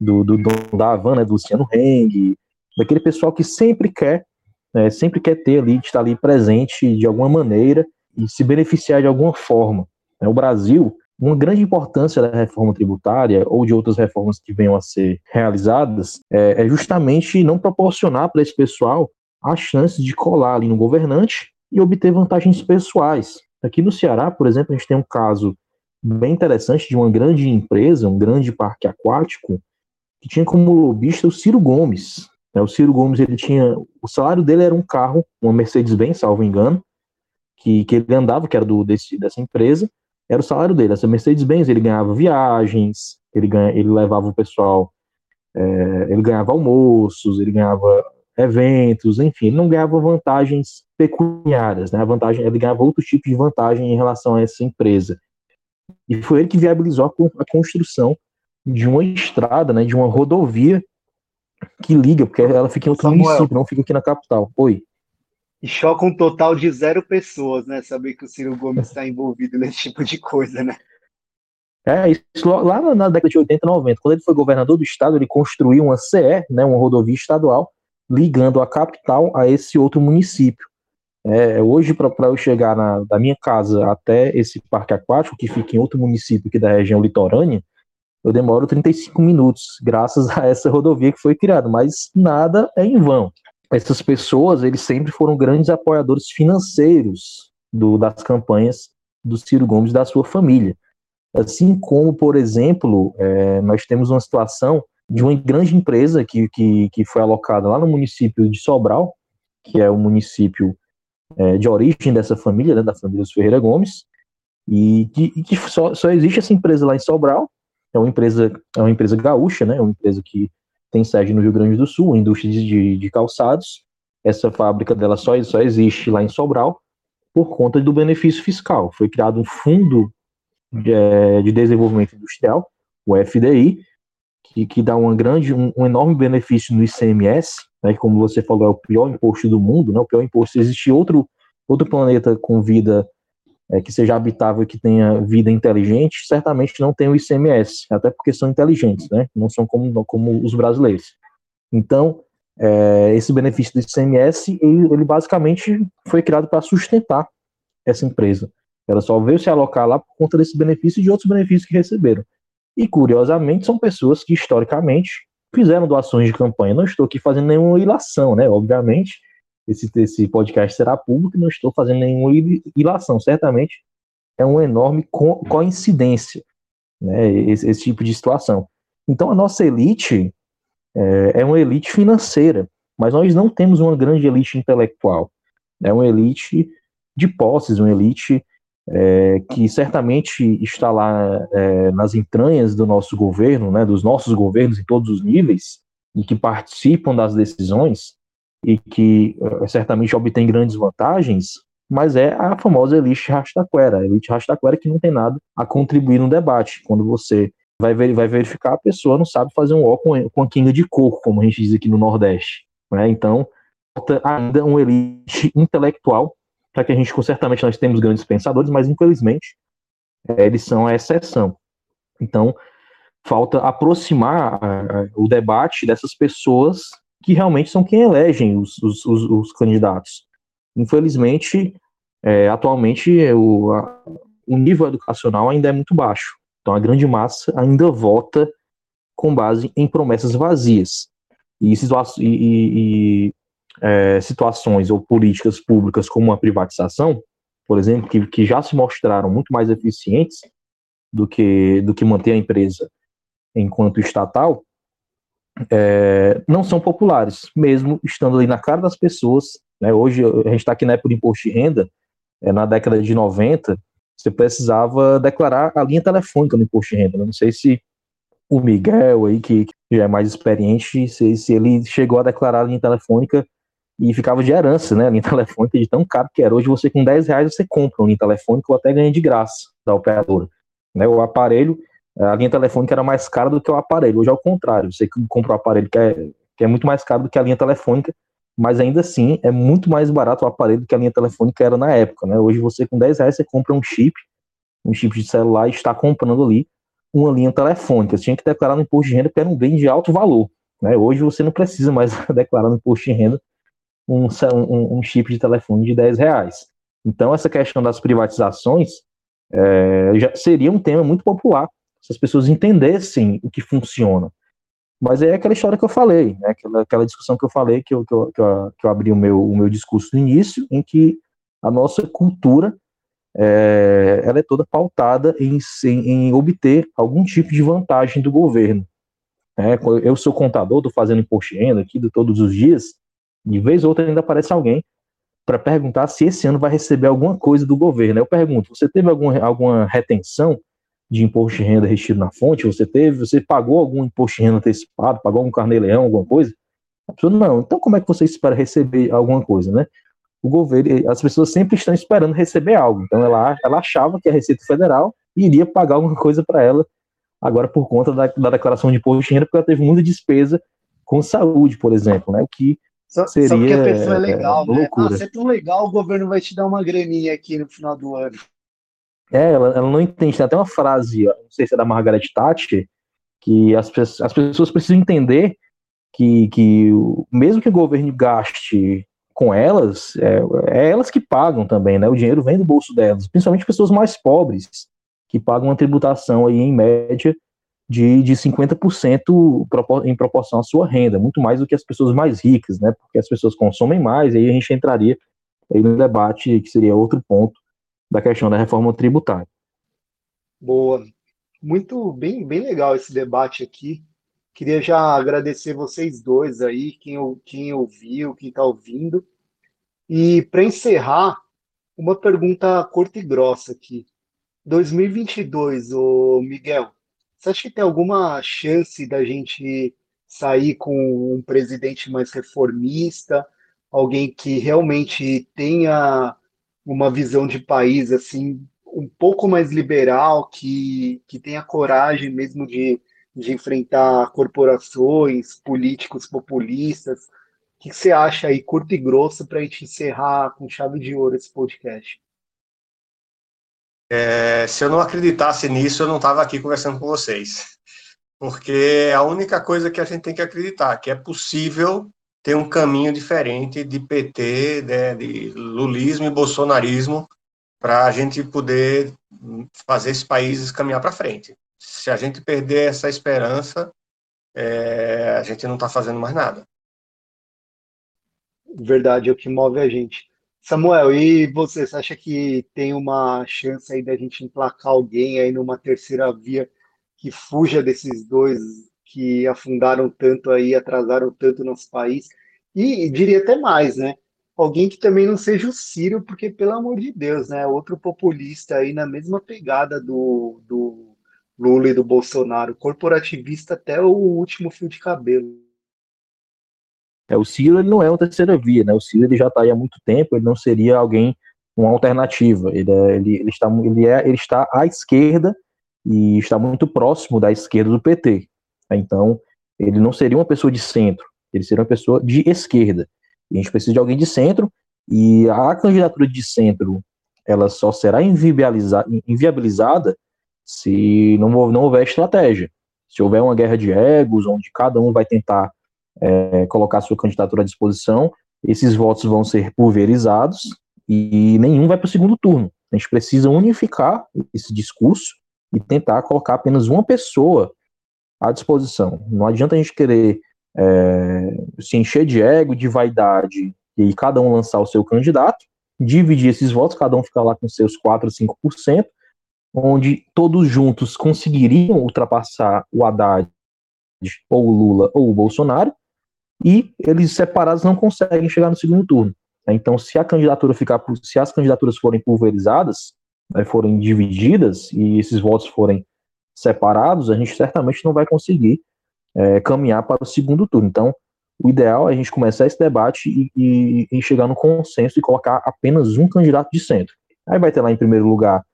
do, do, do da Havana, do Luciano Heng, daquele pessoal que sempre quer, né, sempre quer ter ali, estar ali presente de alguma maneira e se beneficiar de alguma forma. Né? O Brasil, uma grande importância da reforma tributária ou de outras reformas que venham a ser realizadas é, é justamente não proporcionar para esse pessoal a chance de colar ali no governante e obter vantagens pessoais. Aqui no Ceará, por exemplo, a gente tem um caso bem interessante de uma grande empresa, um grande parque aquático, que tinha como lobista o Ciro Gomes. O Ciro Gomes, ele tinha, o salário dele era um carro, uma Mercedes-Benz, salvo engano, que, que ele andava, que era do, desse, dessa empresa, era o salário dele. Essa Mercedes-Benz, ele ganhava viagens, ele, ganha, ele levava o pessoal, é, ele ganhava almoços, ele ganhava eventos, enfim, ele não ganhava vantagens pecuniárias, né? A vantagem, ele ganhava outro tipo de vantagem em relação a essa empresa. E foi ele que viabilizou a, construção de uma estrada, né, de uma rodovia que liga, porque ela fica em outro Samuel. município, não fica aqui na capital. Oi. E choca um total de zero pessoas, né? Saber que o Ciro Gomes está envolvido nesse tipo de coisa, né? É, isso lá na década de 80 90, quando ele foi governador do estado, ele construiu uma CE, né, uma rodovia estadual, ligando a capital a esse outro município. É, hoje, para eu chegar na, da minha casa até esse parque aquático, que fica em outro município aqui da região litorânea, eu demoro 35 minutos, graças a essa rodovia que foi criada, mas nada é em vão. Essas pessoas, eles sempre foram grandes apoiadores financeiros do, das campanhas do Ciro Gomes e da sua família. Assim como, por exemplo, é, nós temos uma situação de uma grande empresa que, que, que foi alocada lá no município de Sobral, que é o município é, de origem dessa família, né, da família dos Ferreira Gomes, e que, e que só, só, existe essa empresa lá em Sobral, é uma empresa, é uma empresa gaúcha, né, é uma empresa que tem sede no Rio Grande do Sul, indústria de, de calçados, essa fábrica dela só, só existe lá em Sobral por conta do benefício fiscal. Foi criado um fundo de, é, de desenvolvimento industrial, o FDI, que, que dá uma grande, um, um, enorme benefício no ICMS, né, como você falou, é o pior imposto do mundo, né, o pior imposto. Se existe outro, outro planeta com vida é, que seja habitável, que tenha vida inteligente, certamente não tem o ICMS, até porque são inteligentes, né, não são como, como os brasileiros. Então, é, esse benefício do ICMS, ele, ele basicamente foi criado para sustentar essa empresa. Ela só veio se alocar lá por conta desse benefício e de outros benefícios que receberam. E, curiosamente, são pessoas que, historicamente, fizeram doações de campanha. Não estou aqui fazendo nenhuma ilação, né? Obviamente, esse, esse podcast será público não estou fazendo nenhuma ilação. Certamente é uma enorme co coincidência, né? Esse, esse, tipo de situação. Então, a nossa elite é, é uma elite financeira, mas nós não temos uma grande elite intelectual. É uma elite de posses, uma elite é, que certamente está lá é, nas entranhas do nosso governo, né, dos nossos governos em todos os níveis, e que participam das decisões, e que é, certamente obtém grandes vantagens, mas é a famosa elite rastaquera, a elite rastaquera que não tem nada a contribuir no debate. Quando você vai, ver, vai verificar, a pessoa não sabe fazer um ó com, com a quinga de coco, como a gente diz aqui no Nordeste. Né? Então, ainda uma elite intelectual para que a gente, certamente nós temos grandes pensadores, mas infelizmente é, eles são a exceção. Então, falta aproximar o debate dessas pessoas que realmente são quem elegem os, os, os, os candidatos. Infelizmente, é, atualmente, o, a, o nível educacional ainda é muito baixo. Então, a grande massa ainda vota com base em promessas vazias. E, e, e, é, situações ou políticas públicas como a privatização, por exemplo, que, que já se mostraram muito mais eficientes do que, do que manter a empresa enquanto estatal, é, não são populares, mesmo estando ali na cara das pessoas. Né? Hoje, a gente está aqui na época do imposto de renda, é, na década de 90, você precisava declarar a linha telefônica no imposto de renda. Né? Não sei se o Miguel aí, que, que já é mais experiente, se, se ele chegou a declarar a linha telefônica e ficava de herança, né? A linha telefônica de tão caro que era. Hoje você com 10 reais você compra uma linha telefônica ou até ganha de graça da operadora. Né? O aparelho, a linha telefônica era mais cara do que o aparelho. Hoje é o contrário. Você compra o aparelho que é, que é muito mais caro do que a linha telefônica, mas ainda assim é muito mais barato o aparelho do que a linha telefônica era na época, né? Hoje você com 10 reais você compra um chip, um chip de celular e está comprando ali uma linha telefônica. Você tinha que declarar no imposto de renda porque era um bem de alto valor. Né? Hoje você não precisa mais declarar no imposto de renda um, um, um chip de telefone de 10 reais. Então, essa questão das privatizações é, já seria um tema muito popular se as pessoas entendessem o que funciona. Mas é aquela história que eu falei, né? aquela, aquela discussão que eu falei, que eu, que eu, que eu, que eu abri o meu, o meu discurso no início, em que a nossa cultura é, ela é toda pautada em, em, em, obter algum tipo de vantagem do governo. É, eu sou contador, estou fazendo imposto de renda aqui de todos os dias, de vez ou outra ainda aparece alguém para perguntar se esse ano vai receber alguma coisa do governo. Eu pergunto, você teve alguma, alguma retenção de imposto de renda retido na fonte? Você teve, você pagou algum imposto de renda antecipado, pagou algum carnê-leão, alguma coisa? A pessoa, não. Então como é que você espera receber alguma coisa, né? O governo, as pessoas sempre estão esperando receber algo. Então ela, ela achava que a Receita Federal iria pagar alguma coisa para ela agora por conta da, da declaração de imposto de renda, porque ela teve muita despesa com saúde, por exemplo, né? O que só, Seria, só porque a pessoa é legal, é, né? Loucura. Ah, você é tão legal, o governo vai te dar uma graninha aqui no final do ano. É, ela, ela não entende. Tem até uma frase, não sei se é da Margaret Thatcher, que as, as pessoas precisam entender que, que mesmo que o governo gaste com elas, é, é, elas que pagam também, né? O dinheiro vem do bolso delas, principalmente pessoas mais pobres, que pagam uma tributação aí em média de, de 50% em proporção à sua renda, muito mais do que as pessoas mais ricas, né? Porque as pessoas consomem mais, e aí a gente entraria aí no debate que seria outro ponto da questão da reforma tributária. Boa. Muito bem, bem legal esse debate aqui. Queria já agradecer vocês dois aí, quem, quem ouviu, quem está ouvindo. E para encerrar, uma pergunta curta e grossa aqui. 2022, o Miguel, você acha que tem alguma chance da gente sair com um presidente mais reformista, alguém que realmente tenha uma visão de país assim um pouco mais liberal, que, que tenha coragem mesmo de, de enfrentar corporações, políticos populistas? O que você acha aí, curto e grosso, para a gente encerrar com chave de ouro esse podcast? É, se eu não acreditasse nisso, eu não estava aqui conversando com vocês. Porque é a única coisa que a gente tem que acreditar, que é possível ter um caminho diferente de PT, né, de lulismo e bolsonarismo, para a gente poder fazer esses países caminhar para frente. Se a gente perder essa esperança, é, a gente não está fazendo mais nada. Verdade, é o que move a gente. Samuel, e você, você acha que tem uma chance aí da gente emplacar alguém aí numa terceira via que fuja desses dois que afundaram tanto aí, atrasaram tanto nosso país? E, e diria até mais, né? Alguém que também não seja o Ciro, porque, pelo amor de Deus, né? Outro populista aí na mesma pegada do, do Lula e do Bolsonaro, corporativista até o último fio de cabelo. É, o Ciro ele não é uma terceira via, né? O Ciro ele já está aí há muito tempo, ele não seria alguém uma alternativa. Ele, é, ele, ele, está, ele, é, ele está à esquerda e está muito próximo da esquerda do PT. Então, ele não seria uma pessoa de centro, ele seria uma pessoa de esquerda. A gente precisa de alguém de centro, e a candidatura de centro ela só será inviabilizada, inviabilizada se não, não houver estratégia. Se houver uma guerra de egos, onde cada um vai tentar é, colocar sua candidatura à disposição, esses votos vão ser pulverizados e nenhum vai para o segundo turno. A gente precisa unificar esse discurso e tentar colocar apenas uma pessoa à disposição. Não adianta a gente querer é, se encher de ego, de vaidade e cada um lançar o seu candidato, dividir esses votos, cada um ficar lá com seus 4, 5%, onde todos juntos conseguiriam ultrapassar o Haddad ou o Lula ou o Bolsonaro, e eles separados não conseguem chegar no segundo turno. Então, se a candidatura ficar, se as candidaturas forem pulverizadas, né, forem divididas e esses votos forem separados, a gente certamente não vai conseguir é, caminhar para o segundo turno. Então, o ideal é a gente começar esse debate e, e, e, chegar no consenso e colocar apenas um candidato de centro. Aí vai ter lá em primeiro lugar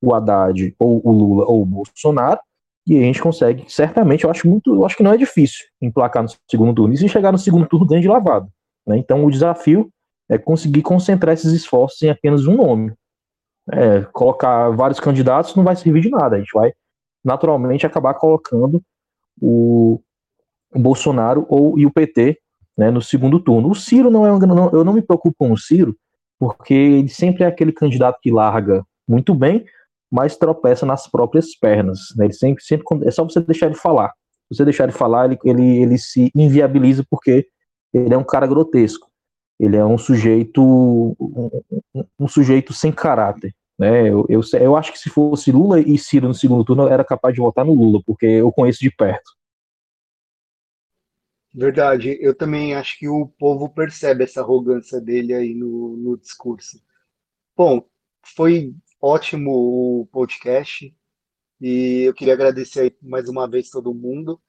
o Haddad, ou o Lula, ou o Bolsonaro, e a gente consegue, certamente, eu acho muito, eu acho que não é difícil emplacar no segundo turno. E se chegar no segundo turno, ganha de lavado. Né? Então o desafio é conseguir concentrar esses esforços em apenas um nome. É, colocar vários candidatos não vai servir de nada. A gente vai naturalmente acabar colocando o, Bolsonaro ou e o PT né, no segundo turno. O Ciro não é um, eu não me preocupo com o Ciro, porque ele sempre é aquele candidato que larga muito bem, mas tropeça nas próprias pernas. Né? Ele sempre, sempre, é só você deixar ele falar. Se você deixar ele falar, ele, ele, ele se inviabiliza porque ele é um cara grotesco. Ele é um sujeito, um, um sujeito sem caráter. Né? Eu, eu, eu acho que se fosse Lula e Ciro no segundo turno, eu era capaz de votar no Lula, porque eu conheço de perto. Verdade, eu também acho que o povo percebe essa arrogância dele aí no, no discurso. Bom, foi ótimo o podcast e eu queria agradecer mais uma vez todo mundo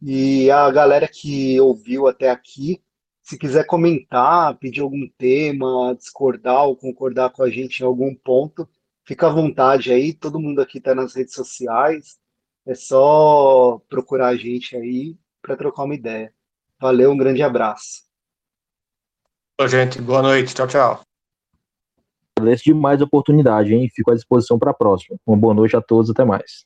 e a galera que ouviu até aqui. Se quiser comentar, pedir algum tema, discordar ou concordar com a gente em algum ponto, fica à vontade aí. Todo mundo aqui está nas redes sociais. É só procurar a gente aí para trocar uma ideia. Valeu, um grande abraço. Oi, gente. Boa noite. Tchau, tchau. Agradeço demais a oportunidade, hein? Fico à disposição para a próxima. Uma boa noite a todos, até mais.